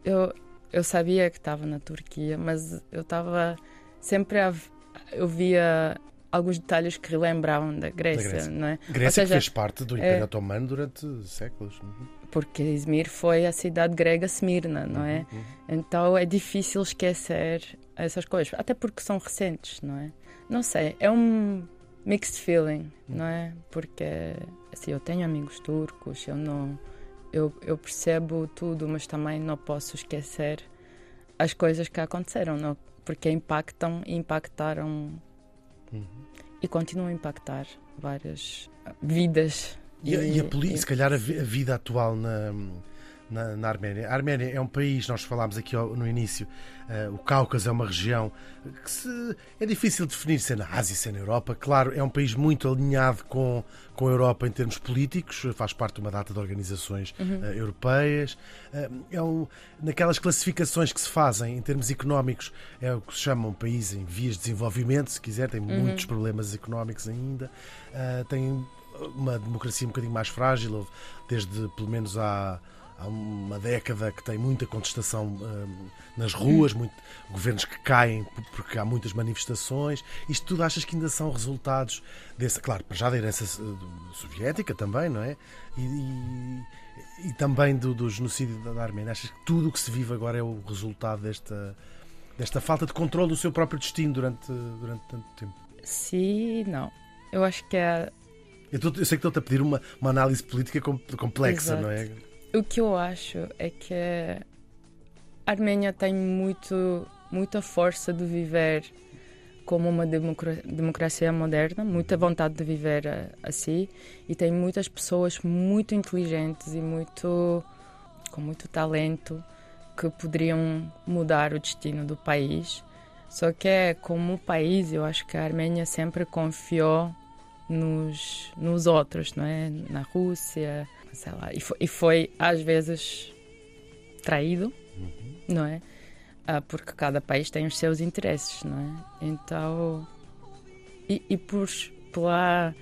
eu, eu sabia que estava na Turquia, mas eu estava sempre a, eu via alguns detalhes que relembravam da Grécia, da Grécia. não é? Grécia seja, que fez parte do Império é, Otomano durante séculos. Uhum porque Izmir foi a cidade grega Smirna, não é? Uhum, uhum. Então é difícil esquecer essas coisas, até porque são recentes, não é? Não sei, é um mixed feeling, uhum. não é? Porque assim, eu tenho amigos turcos, eu não eu, eu percebo tudo, mas também não posso esquecer as coisas que aconteceram, não? Porque impactam e impactaram uhum. e continuam a impactar várias vidas e, e, e a polícia, se calhar a, vida atual na, na, na, Arménia. A Arménia é um país, nós falámos aqui no início, uh, o Cáucaso é uma região que se, é difícil definir se é na Ásia, se é na Europa. Claro, é um país muito alinhado com, com a Europa em termos políticos, faz parte de uma data de organizações uhum. uh, europeias. Uh, é um, naquelas classificações que se fazem em termos económicos, é o que se chama um país em vias de desenvolvimento, se quiser, tem uhum. muitos problemas económicos ainda. tem uma democracia um bocadinho mais frágil, desde pelo menos há, há uma década que tem muita contestação hum, nas ruas, muito, governos que caem porque há muitas manifestações. Isto tudo achas que ainda são resultados desse, claro, já da herança eh, soviética também, não é? E, e, e também do, do, genocídio da Arménia. Achas que tudo o que se vive agora é o resultado desta, desta falta de controle do seu próprio destino durante, durante tanto tempo? Sim, não. Eu acho que é eu, tô, eu sei que estou-te a pedir uma, uma análise política complexa, Exato. não é? O que eu acho é que a Arménia tem muito, muita força de viver como uma democracia moderna, muita vontade de viver assim e tem muitas pessoas muito inteligentes e muito com muito talento que poderiam mudar o destino do país. Só que é como país, eu acho que a Arménia sempre confiou nos, nos outros, não é? Na Rússia, sei lá. E foi, e foi às vezes traído, uhum. não é? Ah, porque cada país tem os seus interesses, não é? Então, e, e por pela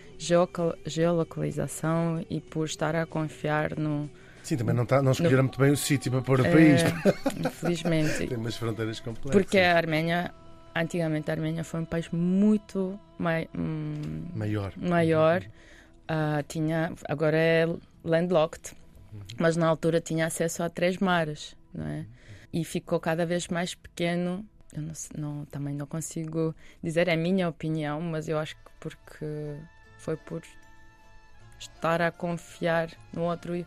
geolocalização e por estar a confiar no. Sim, também não, tá, não escolheram muito bem o sítio para pôr o país. eh, infelizmente. Tem umas fronteiras complexas. Porque a Arménia, antigamente a Arménia foi um país muito mai, hum, Maior. maior. Ah, tinha, agora é landlocked, mas na altura tinha acesso a três mares, não é? E ficou cada vez mais pequeno. Eu não, não- também não consigo dizer, é a minha opinião, mas eu acho que porque foi por estar a confiar no outro e,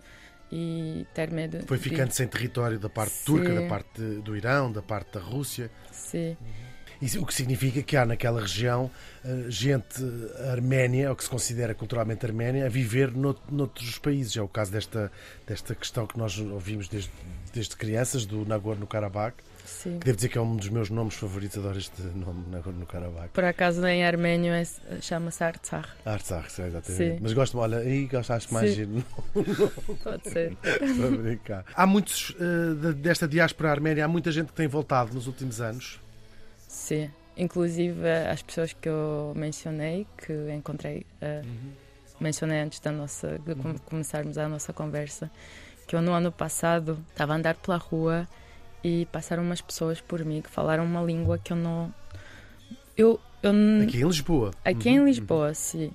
e ter medo. Foi de- ficando sem território da parte Sim. turca, da parte do Irão, da parte da Rússia. Sim, Isso, o que significa que há naquela região eh, gente arménia, ou que se considera culturalmente arménia, a viver nout- noutros países. É o caso desta, desta questão que nós ouvimos desde, desde crianças, do Nagorno-Karabakh, sim. que devo dizer que é um dos meus nomes favoritos, adoro este nome, Nagorno-Karabakh. Por acaso em armênio é- chama-se Artsakh. Artsakh, sim, exatamente. Sim. Mas gosto, olha, aí gosto, acho mais giro Pode ser. para brincar. Há muitos, de- desta diáspora arménia, há muita gente que tem voltado nos últimos anos. Sim. Inclusive as pessoas que eu mencionei, que encontrei, eh, mencionei antes da nossa, de com- começarmos a nossa conversa, que eu no ano passado estava a andar pela rua e passaram umas pessoas por mim que falaram uma língua que eu não. Eu, eu Aqui em Lisboa. Aqui em Lisboa, sim.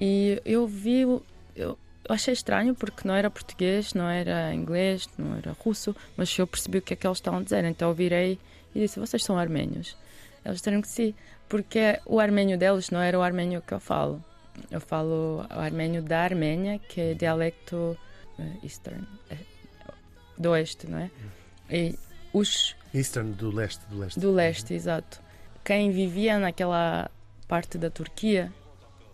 E eu vi, eu, eu achei estranho porque não era português, não era inglês, não era russo, mas eu percebi o que é que eles estavam a dizer. Então eu virei e disse: Vocês são armênios? Eles disseram que sim, porque o armênio deles não era o armênio que eu falo. Eu falo o armênio da Arménia, que é dialecto eh, eastern, eh, do oeste, não é? E os Eastern, do leste, do leste. do leste, exato. Quem vivia naquela parte da Turquia,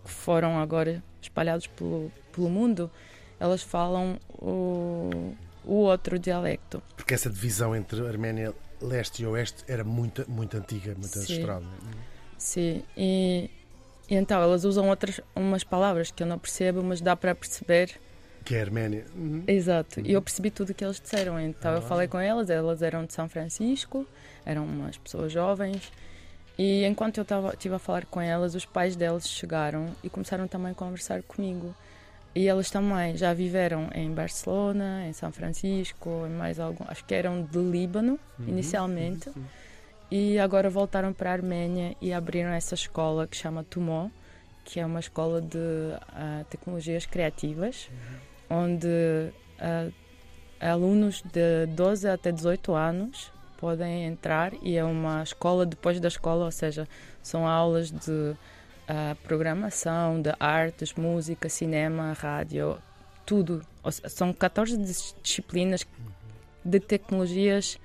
que foram agora espalhados pelo, pelo mundo, elas falam o, o outro dialecto. Porque essa divisão entre Arménia leste e oeste era muito, muito antiga, muito Sim. ancestral. Sim, e, e então elas usam outras umas palavras que eu não percebo, mas dá para perceber. Que é a Arménia. Uhum. Exato, e eu percebi tudo o que eles disseram. Então eu Ah. falei com elas, elas eram de São Francisco, eram umas pessoas jovens. E enquanto eu estava estive a falar com elas, os pais delas chegaram e começaram também a conversar comigo. E elas também já viveram em Barcelona, em São Francisco, em mais algum, acho que eram de Líbano inicialmente, e agora voltaram para a Arménia e abriram essa escola que chama Tumó, que é uma escola de ah, tecnologias criativas, onde ah, alunos de 12 até 18 anos podem entrar e é uma escola depois da escola, ou seja, são aulas de ah, programação, de artes, música, cinema, rádio, tudo. São 14 dis- disciplinas de tecnologias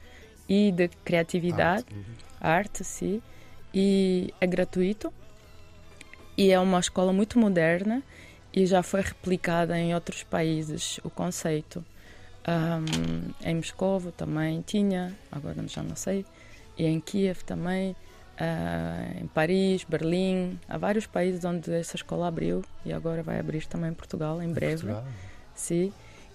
e de criatividade, Arte, uhum. arte, sim, e é gratuito. E é uma escola muito moderna e já foi replicada em outros países o conceito. Ahm, em Moscovo também tinha, agora já não sei, e em Kiev também, ah, em Paris, Berlim, há vários países onde essa escola abriu e agora vai abrir também em Portugal em breve. Portugal. Sim.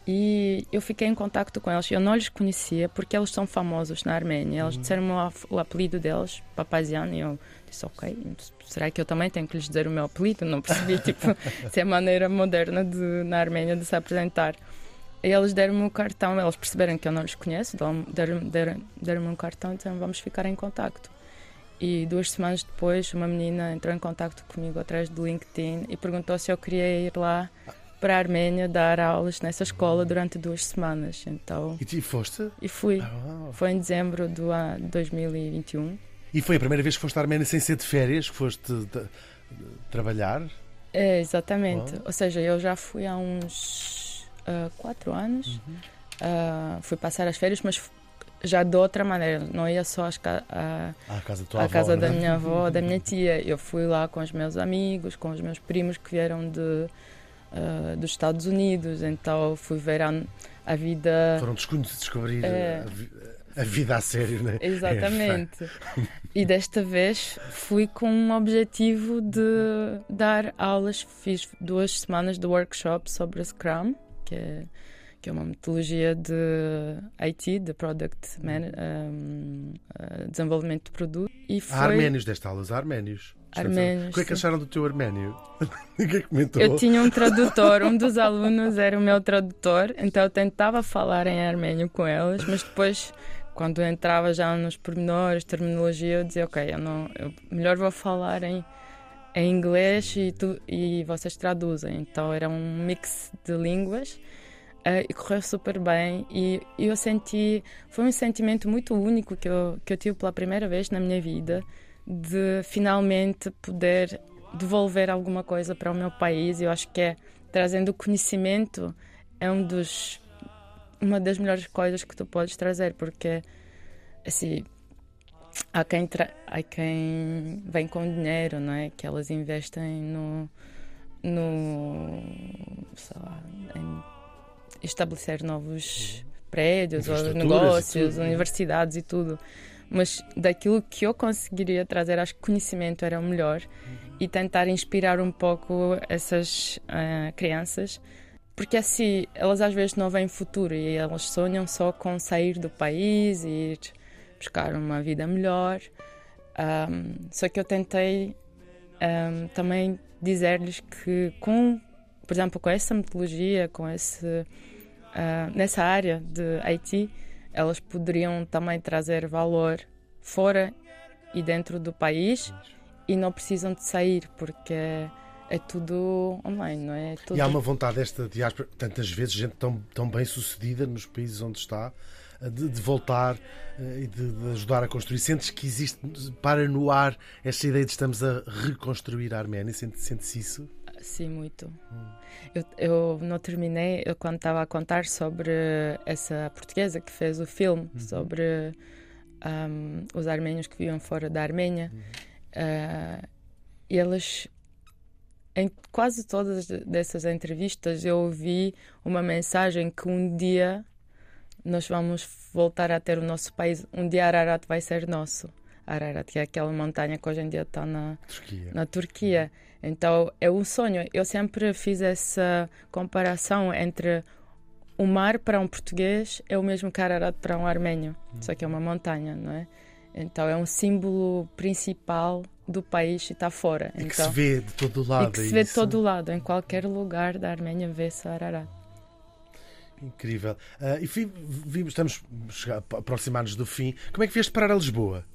E eu fiquei em contacto com eles. Eu não lhes conhecia porque eles são famosos na Arménia. Eles disseram o, apelido deles, Papazian, e eu disse, ok, será que eu também tenho que lhes dizer o meu apelido? Não percebi, tipo, se é a maneira moderna de, na Arménia de se apresentar. E eles deram-me o cartão, eles perceberam que eu não lhes conheço, deram- deram-me deram, deram um cartão e disseram, vamos ficar em contacto. E duas semanas depois, uma menina entrou em contacto comigo através do LinkedIn e perguntou se eu queria ir lá para a Arménia dar aulas nessa escola durante duas semanas. Então, E tu foste? e fui. Uau. Foi em dezembro ano 2021. E foi a primeira vez que foste à Arménia sem ser de férias, que foste de- de- trabalhar? É, exatamente. Uau. Ou seja, eu já fui há uns ah, quatro anos. Ah, fui passar as férias, mas já de outra maneira. Não ia só às ca- a- À casa da à avó, casa da né? minha avó, da minha tia. Eu fui lá com os meus amigos, com os meus primos que vieram de, ah, dos Estados Unidos. Então fui ver a, a vida. Foram desconhecidos descobrir É. a, vi- a vida a sério, né? Exatamente. E desta vez fui com um objetivo de dar aulas. Fiz duas semanas de workshop sobre Scrum, que é, que é uma metodologia de IT, de Product Man, um, uh, Desenvolvimento de Produto. E Há foi, arménios desta aulas, há arménios. arménios. O que é que acharam do teu arménio? Ninguém comentou. Eu tinha um tradutor, um dos alunos era o meu tradutor, então eu tentava falar em armênio com eles, mas depois, quando entrava já nos pormenores, terminologia, eu dizia, ok, eu não, eu melhor vou falar em, em inglês e, tu, e vocês traduzem. Então era um mix de línguas eh, e correu super bem e eu senti, foi um sentimento muito único que eu, que eu tive pela primeira vez na minha vida, de finalmente poder devolver alguma coisa para o meu país. Eu acho que é trazendo conhecimento é um dos uma das melhores coisas que tu podes trazer, porque assim há quem, tra- há quem vem com dinheiro, não é? Que elas investem no, no sei lá, em estabelecer novos prédios ou negócios, tudo, né? universidades e tudo. Mas daquilo que eu conseguiria trazer, acho que conhecimento era o melhor e tentar inspirar um pouco essas ah, crianças. Porque assim, elas às vezes não veem futuro e elas sonham só com sair do país e ir buscar uma vida melhor. Ahm, só que eu tentei ahm, também dizer-lhes que com, por exemplo, com essa metodologia, com esse ah, nessa área de IT, elas poderiam também trazer valor fora e dentro do país e não precisam de sair porque é tudo online, não é? É tudo... E há uma vontade desta diáspora, tantas vezes gente tão, tão bem sucedida nos países onde está, de, de voltar eh, e de, de ajudar a construir. Sentes que existe, para no ar, esta ideia de estamos a reconstruir a Arménia? Sente- Sente-se isso? Sim, muito. Eu, eu não terminei, eu quando estava a contar sobre essa portuguesa que fez o filme sobre ahm, os arménios que viviam fora da Arménia, ah, e eles, em quase todas dessas entrevistas, eu ouvi uma mensagem que um dia nós vamos voltar a ter o nosso país, um dia Ararat vai ser nosso. Ararat, que é aquela montanha que hoje em dia está na, Turquia. na Turquia. Então é um sonho. Eu sempre fiz essa comparação entre o mar para um português é o mesmo que Ararat para um armênio, só que é uma montanha, não é? Então é um símbolo principal do país e está fora. E que então, se vê de todo lado. e que é se vê de isso? todo lado, em qualquer lugar da Arménia vê-se Ararat. Incrível. Ah, e estamos a aproximar-nos do fim. Como é que vieste parar a Lisboa?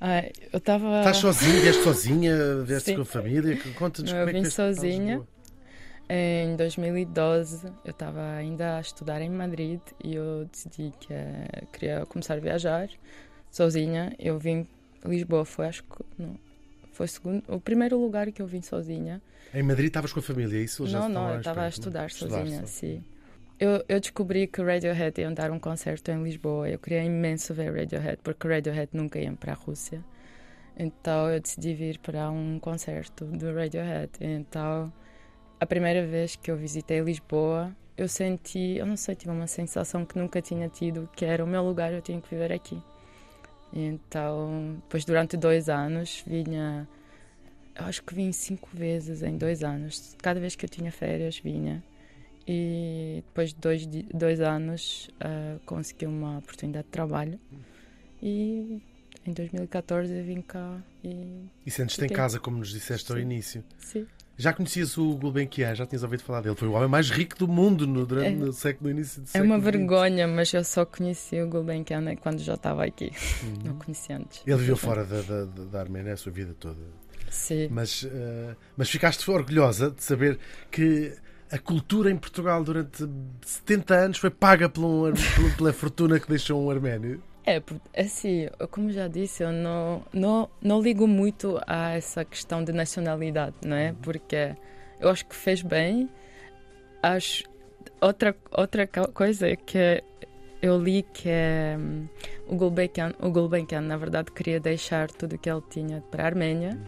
Ah, eu estava. Estás sozinha? Vieste sozinha? Vieste com a família? Conta-nos como eu é que vim parar a sozinha. Em 2012, eu estava ainda a estudar em Madrid e eu decidi que eh, queria começar a viajar sozinha. Eu vim Lisboa, foi acho que não, foi o segundo, o primeiro lugar que eu vim sozinha. Em Madrid estavas com a família, é isso? Não, não, eu estava a Espanha? estudar Estudar sozinha, só. sim. Eu, eu descobri que Radiohead iam dar um concerto em Lisboa. Eu queria imenso ver Radiohead, porque Radiohead nunca ia para a Rússia. Então eu decidi vir para um concerto do Radiohead. Então, a primeira vez que eu visitei Lisboa, eu senti, eu não sei, tive uma sensação que nunca tinha tido, que era o meu lugar, eu tinha que viver aqui. Então, depois durante dois anos, vinha, eu acho que vim cinco vezes em dois anos. Cada vez que eu tinha férias, vinha. E depois de dois, dois anos, ah, consegui uma oportunidade de trabalho. E em 2014 eu vim cá e E sentes-te em casa, como nos disseste ao Sim. início. sim. Já conhecias o Gulbenkian, já tinhas ouvido falar dele. Foi o homem mais rico do mundo no, durante, É. no século, no início do É século uma XX. vergonha, mas eu só conheci o Gulbenkian quando já estava aqui. Uhum. Não conheci antes. Ele viveu fora da, da, da- Arménia a sua vida toda. Sim. Mas, eh, mas ficaste orgulhosa de saber que a cultura em Portugal durante 70 anos foi paga por um pela, fortuna que deixou um arménio. É, assim, como já disse, eu não, não, não ligo muito a essa questão de nacionalidade, não é? Porque eu acho que fez bem. Acho, outra, outra co- coisa é que eu li que hum, o, Gulbenkian, o Gulbenkian, na verdade, queria deixar tudo o que ele tinha para a Arménia.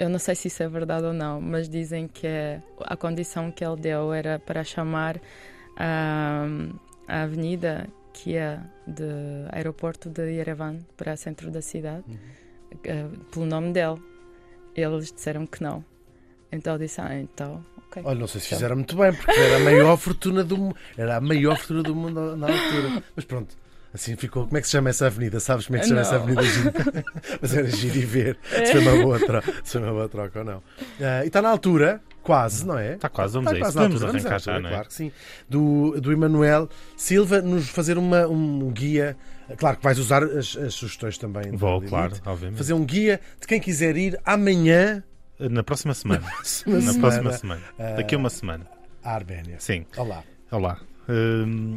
Eu não sei se isso é verdade ou não, mas dizem que a condição que ele deu era para chamar a, a avenida que é do aeroporto de Yerevan para o centro da cidade eh, pelo nome dele. Eles disseram que não. Então eu disse, ah, então, ok. Olha, não sei se fizeram muito bem, porque era a maior fortuna do mundo. Era a maior fortuna do mundo na altura. Mas pronto, Assim ficou. Como é que se chama essa avenida? Sabes como é que se chama essa Não. avenida? Giro? Mas era giro e ver se foi uma boa troca, se foi uma boa troca ou não. Ah, e está na altura, quase, não é? Está quase, vamos Está a isso. quase na altura, vamos à arrancar já, altura, não é? Claro que sim. Do, do Emanuel Silva, nos fazer uma, um guia. Claro que vais usar as, as sugestões também. Vou, claro, obviamente. Fazer um guia de quem quiser ir amanhã Na próxima semana. uma Na semana próxima semana. Ah. Daqui a uma semana. à Arménia. Sim. Olá. Olá. Hum,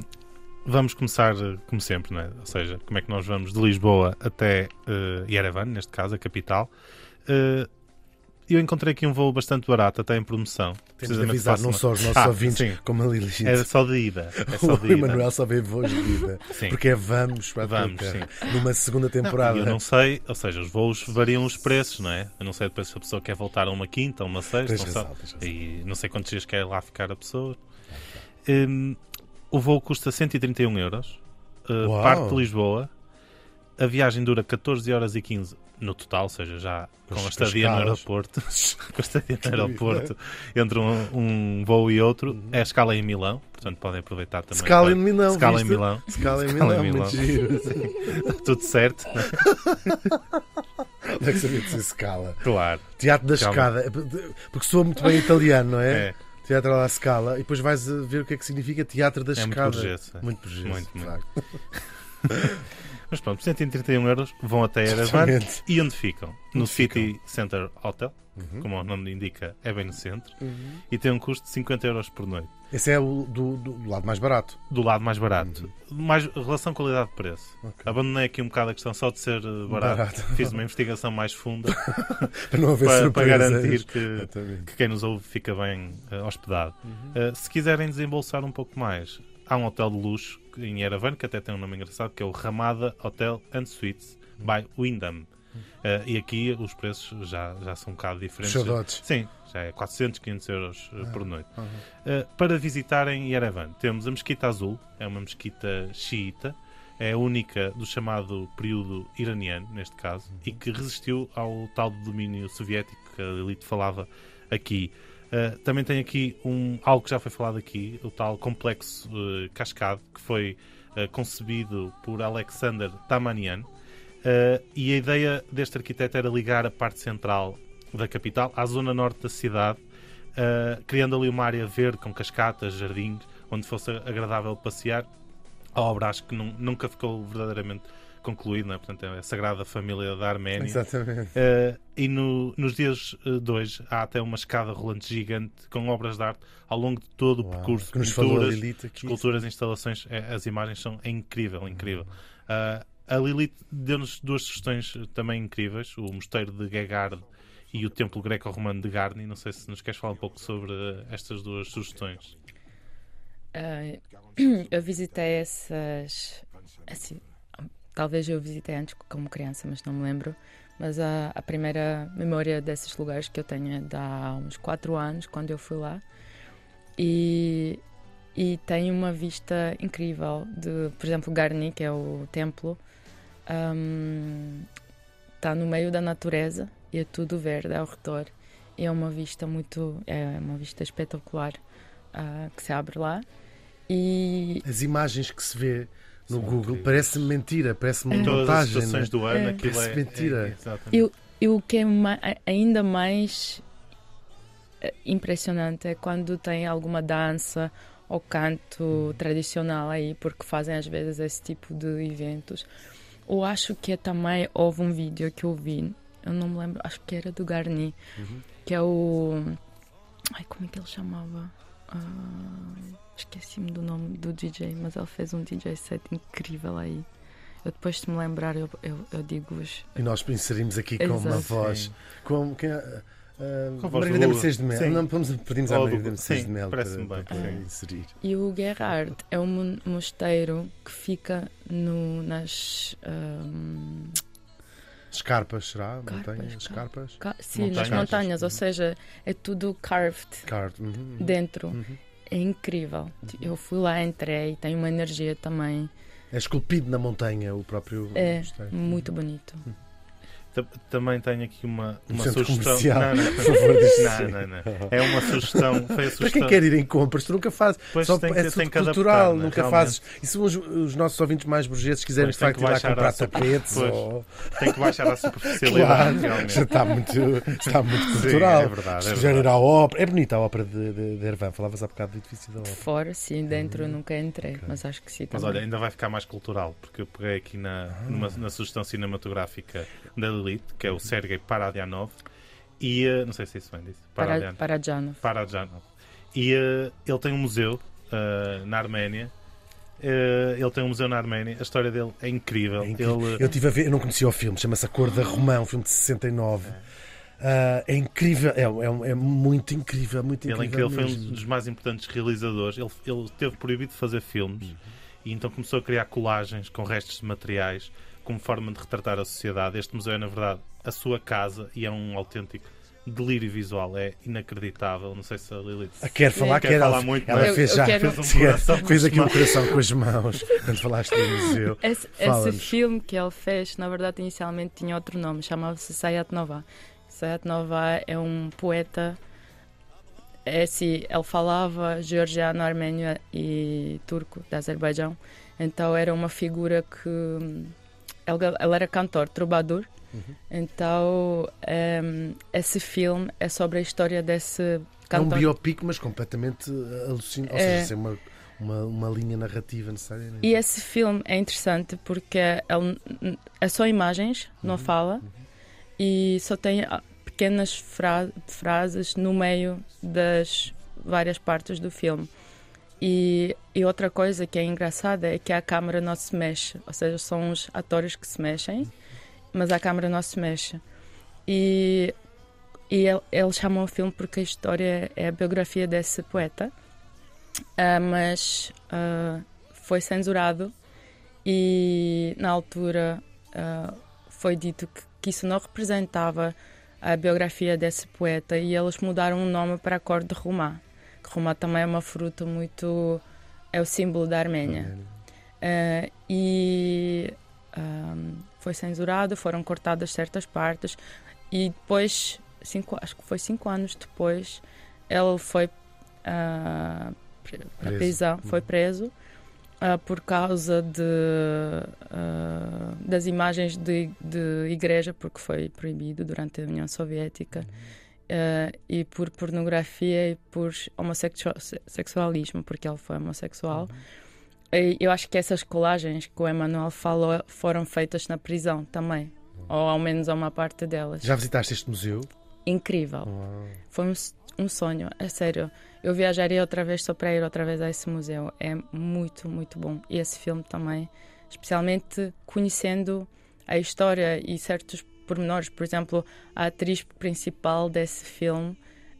vamos começar eh, como sempre, não é? Ou seja, como é que nós vamos de Lisboa até eh, Yerevan, neste caso, a capital. Eh, eu encontrei aqui um voo bastante barato, até em promoção. Temos de avisar não só os nossos Ah, ouvintes, sim. como a Lili. É só de ida. É só de O ida. Emanuel só vê voos de vida. Sim. Porque é vamos para a Vamos, terra. Numa segunda Não, temporada. eu não sei, ou seja, os voos variam os preços, não é? Eu não sei depois se a pessoa quer voltar a uma quinta, a uma sexta, não razão. E não sei quantos dias quer lá ficar a pessoa. Hum, o voo custa 131 euros, uh, Uau. parte de Lisboa, a viagem dura 14 horas e 15 no total, ou seja, já com a estadia no aeroporto, com a estadia no aeroporto, entre um, um vou e outro, é a escala em Milão, portanto podem aproveitar também. Escala em para- Milão. Escala em viste? Milão, Escala em Escala Milão. em giro. tudo certo, Onde é que sabia dizer escala? claro. Teatro da Calma. escada. Porque soa muito bem italiano, não é? É. Teatro à escala. E depois vais ver o que é que significa teatro da É muito escada. burguês, é. Muito burguês, Muito, muito. Mas pronto, 131 euros vão até Erevan Exatamente. e onde ficam? No Onde City Center Hotel, Uhum. como o nome indica, é bem no centro, e tem um custo de 50 euros por noite. Esse é o do, do- do lado mais barato. Do lado mais barato. Mais relação qualidade-preço. Uhum. Ok. Abandonei aqui um bocado a questão só de ser eh, barato. Barato. Fiz uma investigação mais funda Para não haver para, para garantir que, que quem nos ouve fica bem eh, hospedado. Uhum. Eh, se quiserem desembolsar um pouco mais, há um hotel de luxo em Yerevan que até tem um nome engraçado que é o Ramada Hotel and Suites by Wyndham. Eh, e aqui os preços já, já são um bocado diferentes. Xadotes. Sim, já é 400, 500 euros eh, por noite. Uhum. Uh, para visitarem Yerevan, temos a Mesquita Azul, é uma mesquita xiita, é a única do chamado período iraniano, neste caso, e que resistiu ao tal domínio soviético que a Elite falava aqui. Uh, também tem aqui um, algo que já foi falado aqui, o tal complexo uh, cascade, que foi uh, concebido por Alexander Tamanian. E a ideia deste arquiteto era ligar a parte central da capital à zona norte da cidade, criando ali uma área verde com cascatas, jardins, onde fosse agradável passear. A obra acho que nun- nunca ficou verdadeiramente concluída, não é? portanto é a Sagrada Família da Arménia. Exatamente. Uh, e no- nos dias uh, de hoje há até uma escada rolante gigante com obras de arte ao longo de todo o Uau, percurso, que nos falou a pinturas, Lilith aqui. esculturas, instalações, é, as imagens são é incrível, incrível. Uh, a Lilith deu-nos duas sugestões uh, também incríveis, o mosteiro de Gegard e o templo greco-romano de Garni. Não sei se nos queres falar um pouco sobre uh, estas duas sugestões. Ah, eu visitei essas. Assim, talvez eu visitei antes como criança, mas não me lembro. Mas a, a primeira memória desses lugares que eu tenho é de há uns 4 anos, quando eu fui lá. E, e tem uma vista incrível de, por exemplo, Garni, que é o templo. Está no meio da natureza e é tudo verde ao redor. E é uma vista muito. É uma vista espetacular ah, que se abre lá. E As imagens que se vê no São Google incríveis. parece mentira, parece uma todas as montagem. estações né? do ano, É. aquilo é, Parece mentira. é-. Eu- E o que é ma- ainda mais eh, impressionante é quando tem alguma dança ou canto tradicional aí, porque fazem às vezes esse tipo de eventos. Eu acho que também houve um vídeo que eu vi, eu não me lembro, acho que era do Garni, Uhum. que é o. Ai, como é que ele chamava? Ah, Esqueci-me do nome do DJ, mas ele fez um DJ set incrível aí. Eu depois, se me lembrar, eu, eu, eu digo-vos. E nós inserimos aqui com uma Exato. voz. Sim. Com, quem, é? Uh, Com a voz Margarida do- Mercedes de Mel. Não, vamos, pedimos à do- Margarida Mercedes sim, de Mel para, para bem. poder Sim. inserir. E o Gerard é um mosteiro que fica no, nas. ahm, Escarpas, será? Carpas, Montanhas? car- Escarpas? ca- sim, Montanhas. nas montanhas, ou Uhum. seja, é tudo carved Card. Uhum. dentro. Uhum. É incrível. Eu fui lá, entrei, tem uma energia também. É esculpido na montanha o próprio É mosteiro. muito bonito. Ta- Também tenho aqui uma, Um uma sugestão. comercial. Não, não, Por favor, não, sim. não, não. É uma sugestão. Foi a Para sugestão. quem quer ir em compras, tu nunca fazes. Pois Só, tem é tem tudo adaptar, cultural, né, nunca realmente. fazes. E se os, os nossos ouvintes mais burgueses quiserem Pois, de tem facto que ir lá baixar comprar a tapetes ou. Tem que baixar a superficialidade, Claro, realmente. já está muito, está muito Sim, cultural. é verdade, é verdade. à ópera, é bonita a ópera de, de, de Ervan. Falavas há bocado do edifício da ópera. Fora, sim, dentro eu nunca entrei, mas acho que sim. Mas também. olha, ainda vai ficar mais cultural, porque eu peguei aqui na, Ah. numa- na sugestão cinematográfica da Lilith, que é o Sergei Paradianov, e eh, não sei se isso vem disso. para, Paradian- para Janov. Parajanov. E eh, ele tem um museu eh, na Arménia. Ele tem um museu na Arménia. A história dele é incrível. É incrível. Ele, Eu tive a ver, eu não conhecia o filme, chama-se A Cor da Romã, um filme de 69. Ah, é incrível, é, é, é muito incrível, muito ele, é incrível. incrível, foi um dos mais importantes realizadores. Ele, ele teve proibido de fazer filmes Uhum. e então começou a criar colagens com restos de materiais como forma de retratar a sociedade. Este museu é, na verdade, a sua casa e é um autêntico delírio visual. É inacreditável. Não sei se a Lilith. Ah, quer falar, Quer quer, falar ela, muito, ela? Eu- fez eu já, quero- Fez um Sim, coração aqui um coração com as mãos quando falaste do museu. Esse, esse filme que ele fez, na verdade, inicialmente tinha outro nome, chamava-se Sayat Nova. Sayat Nova é um poeta. É assim, ele falava georgiano, armênio e turco, da Azerbaijão. Então era uma figura que. Ele, ele era cantor, troubadour. Uhum. Então hum, esse filme é sobre a história desse É um cantor. biopic, mas completamente alucinante. Ou É. seja, sem uma, uma, uma linha narrativa necessariamente. E esse filme é interessante porque ele, n- é só imagens, não fala, e só tem ah, pequenas fra- frases no meio das várias partes do filme. E, e outra coisa que é engraçada é que a câmera não se mexe, ou seja, são os atores que se mexem, mas a câmera não se mexe. E, e ele, ele chamou o filme porque a história é a biografia desse poeta, ah, mas ah, foi censurado e na altura ah, foi dito que, que isso não representava a biografia desse poeta e eles mudaram o nome para a cor de romã. Que romã também é uma fruta muito. é o símbolo da Arménia. Ah, e ah, foi censurado, foram cortadas certas partes e depois, cinco, acho que foi cinco anos depois, ele foi ah, pre- para Preso. prisão, foi preso ah, por causa de, ah, das imagens de, de igreja, porque foi proibido durante a União Soviética. Ah, e por pornografia e por homossexualismo, porque ele foi homossexual. E eu acho que essas colagens que o Emanuel falou foram feitas na prisão também, ou ao menos uma parte delas. Já visitaste este museu? Incrível. Uau. Foi um, um sonho, é sério. Eu viajaria outra vez só para ir outra vez a esse museu. É muito, muito bom. E esse filme também, especialmente conhecendo a história e certos pormenores. Por exemplo, a atriz principal desse filme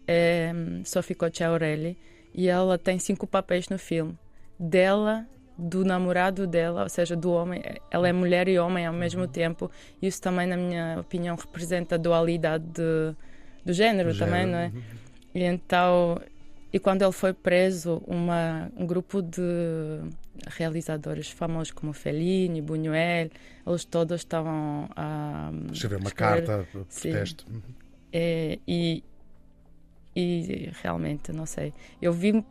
é Sophie Cocciarelli e ela tem cinco papéis no filme. Dela, do namorado dela, ou seja, do homem. Ela é mulher e homem ao mesmo tempo. Isso também, na minha opinião, representa a dualidade de, do género Do também, género, não é? uhum. E então, e quando ele foi preso, uma, um grupo de realizadores famosos como Fellini, Buñuel, eles todos estavam a Escrever uma escrever- carta de protesto. Uhum. é, e, e realmente, não sei. Eu vi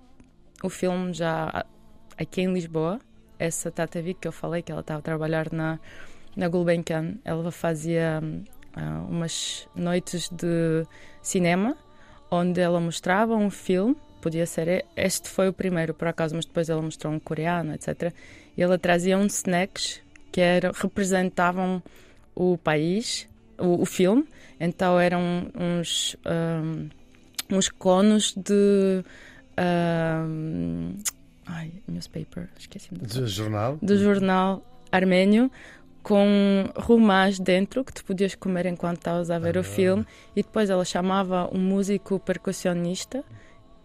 o filme já aqui em Lisboa. Essa Tata Vic que eu falei, que ela estava a trabalhar na, na Gulbenkian, ela fazia ah, umas noites de cinema onde ela mostrava um filme. Podia ser, este foi o primeiro por acaso, mas depois ela mostrou um coreano, etc. E ela trazia uns snacks que era, representavam o país, o, o filme, então eram uns, ahm, uns conos de. ahm, ai, newspaper, esqueci-me do De jornal? do jornal armênio com romãs dentro que tu podias comer enquanto estavas a ver Ah. o filme e depois ela chamava um músico percussionista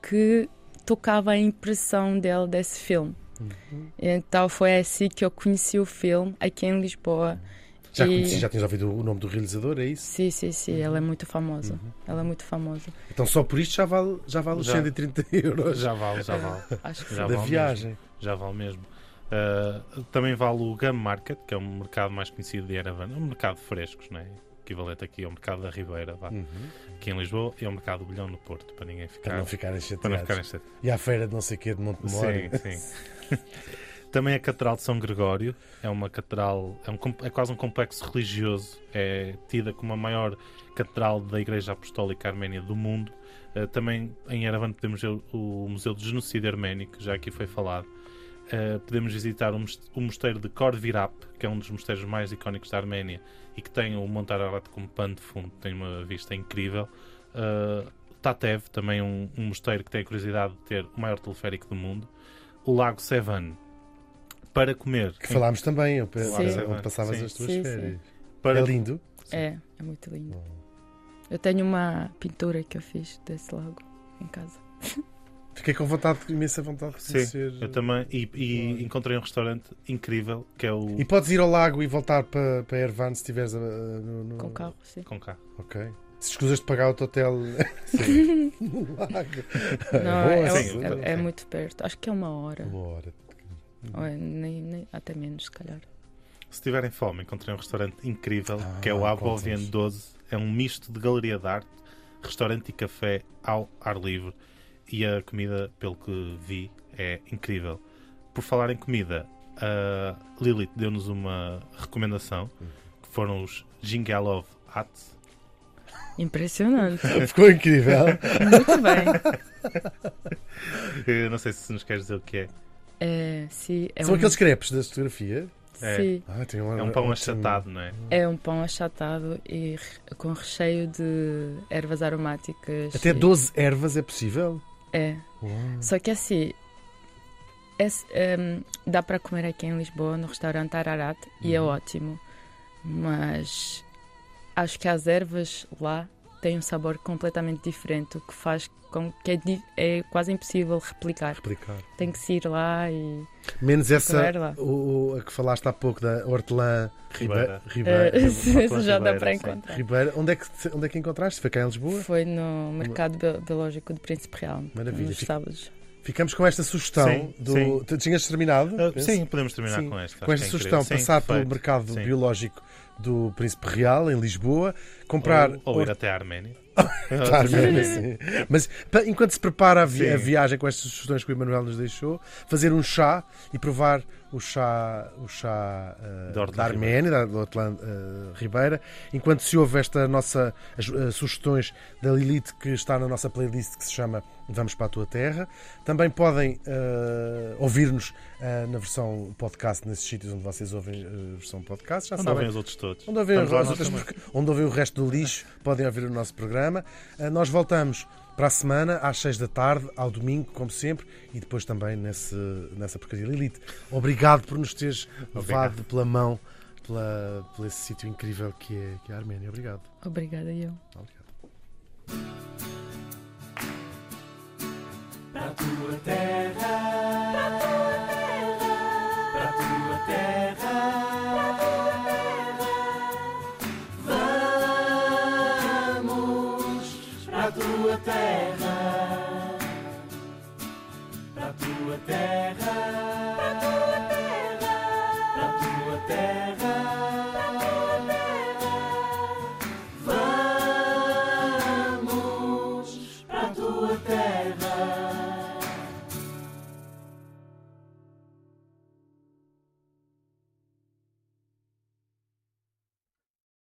que tocava a impressão dele desse filme. Uhum. Então foi assim que eu conheci o filme aqui em Lisboa. Já E- conheci, já tinhas ouvido o nome do realizador, é isso? Sim, sim, sim, ele é muito famoso. Uhum. Ele é muito famoso. Então só por isto já vale, já vale os Já. 130 euros Já vale, já vale. Acho que Já da vale viagem. Já vale mesmo. Uh, também vale o Gum Market, que é um mercado mais conhecido de Yerevan. É um mercado de frescos, não é? Equivalente aqui ao mercado da Ribeira, vá, Uhum. aqui em Lisboa, e ao mercado do Bilhão no Porto, para ninguém ficar. Para não ficarem para não chateados. ficarem chateados. E à feira de não sei o quê de Montemor. Sim, sim. Também a Catedral de São Gregório é uma catedral, é, um é quase um complexo religioso, é tida como a maior catedral da Igreja Apostólica Arménia do mundo. Eh, também em Yerevan podemos ver o Museu do Genocídio Arménico, já aqui foi falado. Eh, podemos visitar o o mosteiro de Kor Virap, que é um dos mosteiros mais icónicos da Arménia e que tem o Monte Ararat como pano de fundo, tem uma vista incrível. Uh, Tatev, também um, um mosteiro que tem a curiosidade de ter o maior teleférico do mundo. O Lago Sevan, para comer. Que falámos também, eu, Sim. onde passavas Sim. as tuas Sim, sim. férias. para, É lindo. É, é muito lindo. Eu tenho uma pintura que eu fiz desse lago em casa. Fiquei com vontade, imensa vontade de Sim, conhecer. eu também. E, e encontrei um restaurante incrível que é o. E podes ir ao lago e voltar para, para Ervan se estiveres uh, no, no- Com carro, sim. Com cá. Ok. Se escusas de pagar o teu hotel Sim. no lago. Não, Boa, é, sim, é- sim. é muito perto. Acho que é uma hora. Uma hora. Ou é nem, nem- até menos, se calhar. Se tiverem fome, encontrei um restaurante incrível Ah, que é o. Abovien 12. É um misto de galeria de arte, restaurante e café ao ar livre. E a comida, pelo que vi, é incrível. Por falar em comida, a Lilith deu-nos uma recomendação que foram os Jingalov Hats. Impressionante. Ficou incrível. muito bem. Eu não sei se nos queres dizer o que é. É, sim, é São um, aqueles crepes da fotografia. É. sim, Ah, tem uma, É um pão achatado, não é? é um pão achatado e com recheio de ervas aromáticas. Até e- 12 ervas é possível? É. Uau. Só que assim, esse, ehm, dá para comer aqui em Lisboa, no restaurante Ararat, e é Uhum. ótimo. Mas acho que as ervas lá têm um sabor completamente diferente, o que faz com que é, é quase impossível replicar. Replicar. Tem que se ir lá e. Menos essa, o, o- a que falaste há pouco da hortelã Ribeira. Ribeira. eh, Ribeira. já dá para encontrar. Ribeira. Onde, é que, onde é que encontraste? Foi cá em Lisboa? Foi no mercado Bi- biológico do Príncipe Real, Maravilha. nos sábados. Ficamos com esta sugestão Sim, do. sim. Tinhas terminado? Penso? sim, podemos terminar Sim. com esta. Com esta é sugestão, incrível. Sim, passar pelo perfeito. mercado Sim. biológico do Príncipe Real, em Lisboa, comprar. Ou, ou ir até a Arménia. Tá, mesmo assim. Mas enquanto se prepara a, vi- Sim. a viagem com estas sugestões que o Emanuel nos deixou, fazer um chá e provar o chá, o chá eh, Da Arménia, da, da Hortelã, eh, Ribeira, enquanto se ouve esta nossa as, as sugestões da Lilith que está na nossa playlist que se chama Vamos para a Tua Terra. Também podem eh, ouvir-nos eh, na versão podcast nesses sítios onde vocês ouvem eh, a versão podcast. Já Onde sabem. ouvem os outros todos. Onde ouvem, também. porca- onde ouvem o resto do lixo, podem ouvir o nosso programa. Nós voltamos para a semana, às 6 da tarde, ao domingo, como sempre, e depois também nesse, nessa porcaria Lilith. Obrigado por nos teres levado pela mão pela, por esse sítio incrível que é, que é a Arménia. Obrigado. Obrigada eu. Obrigado. Para a tua terra, para a tua terra, para a tua terra.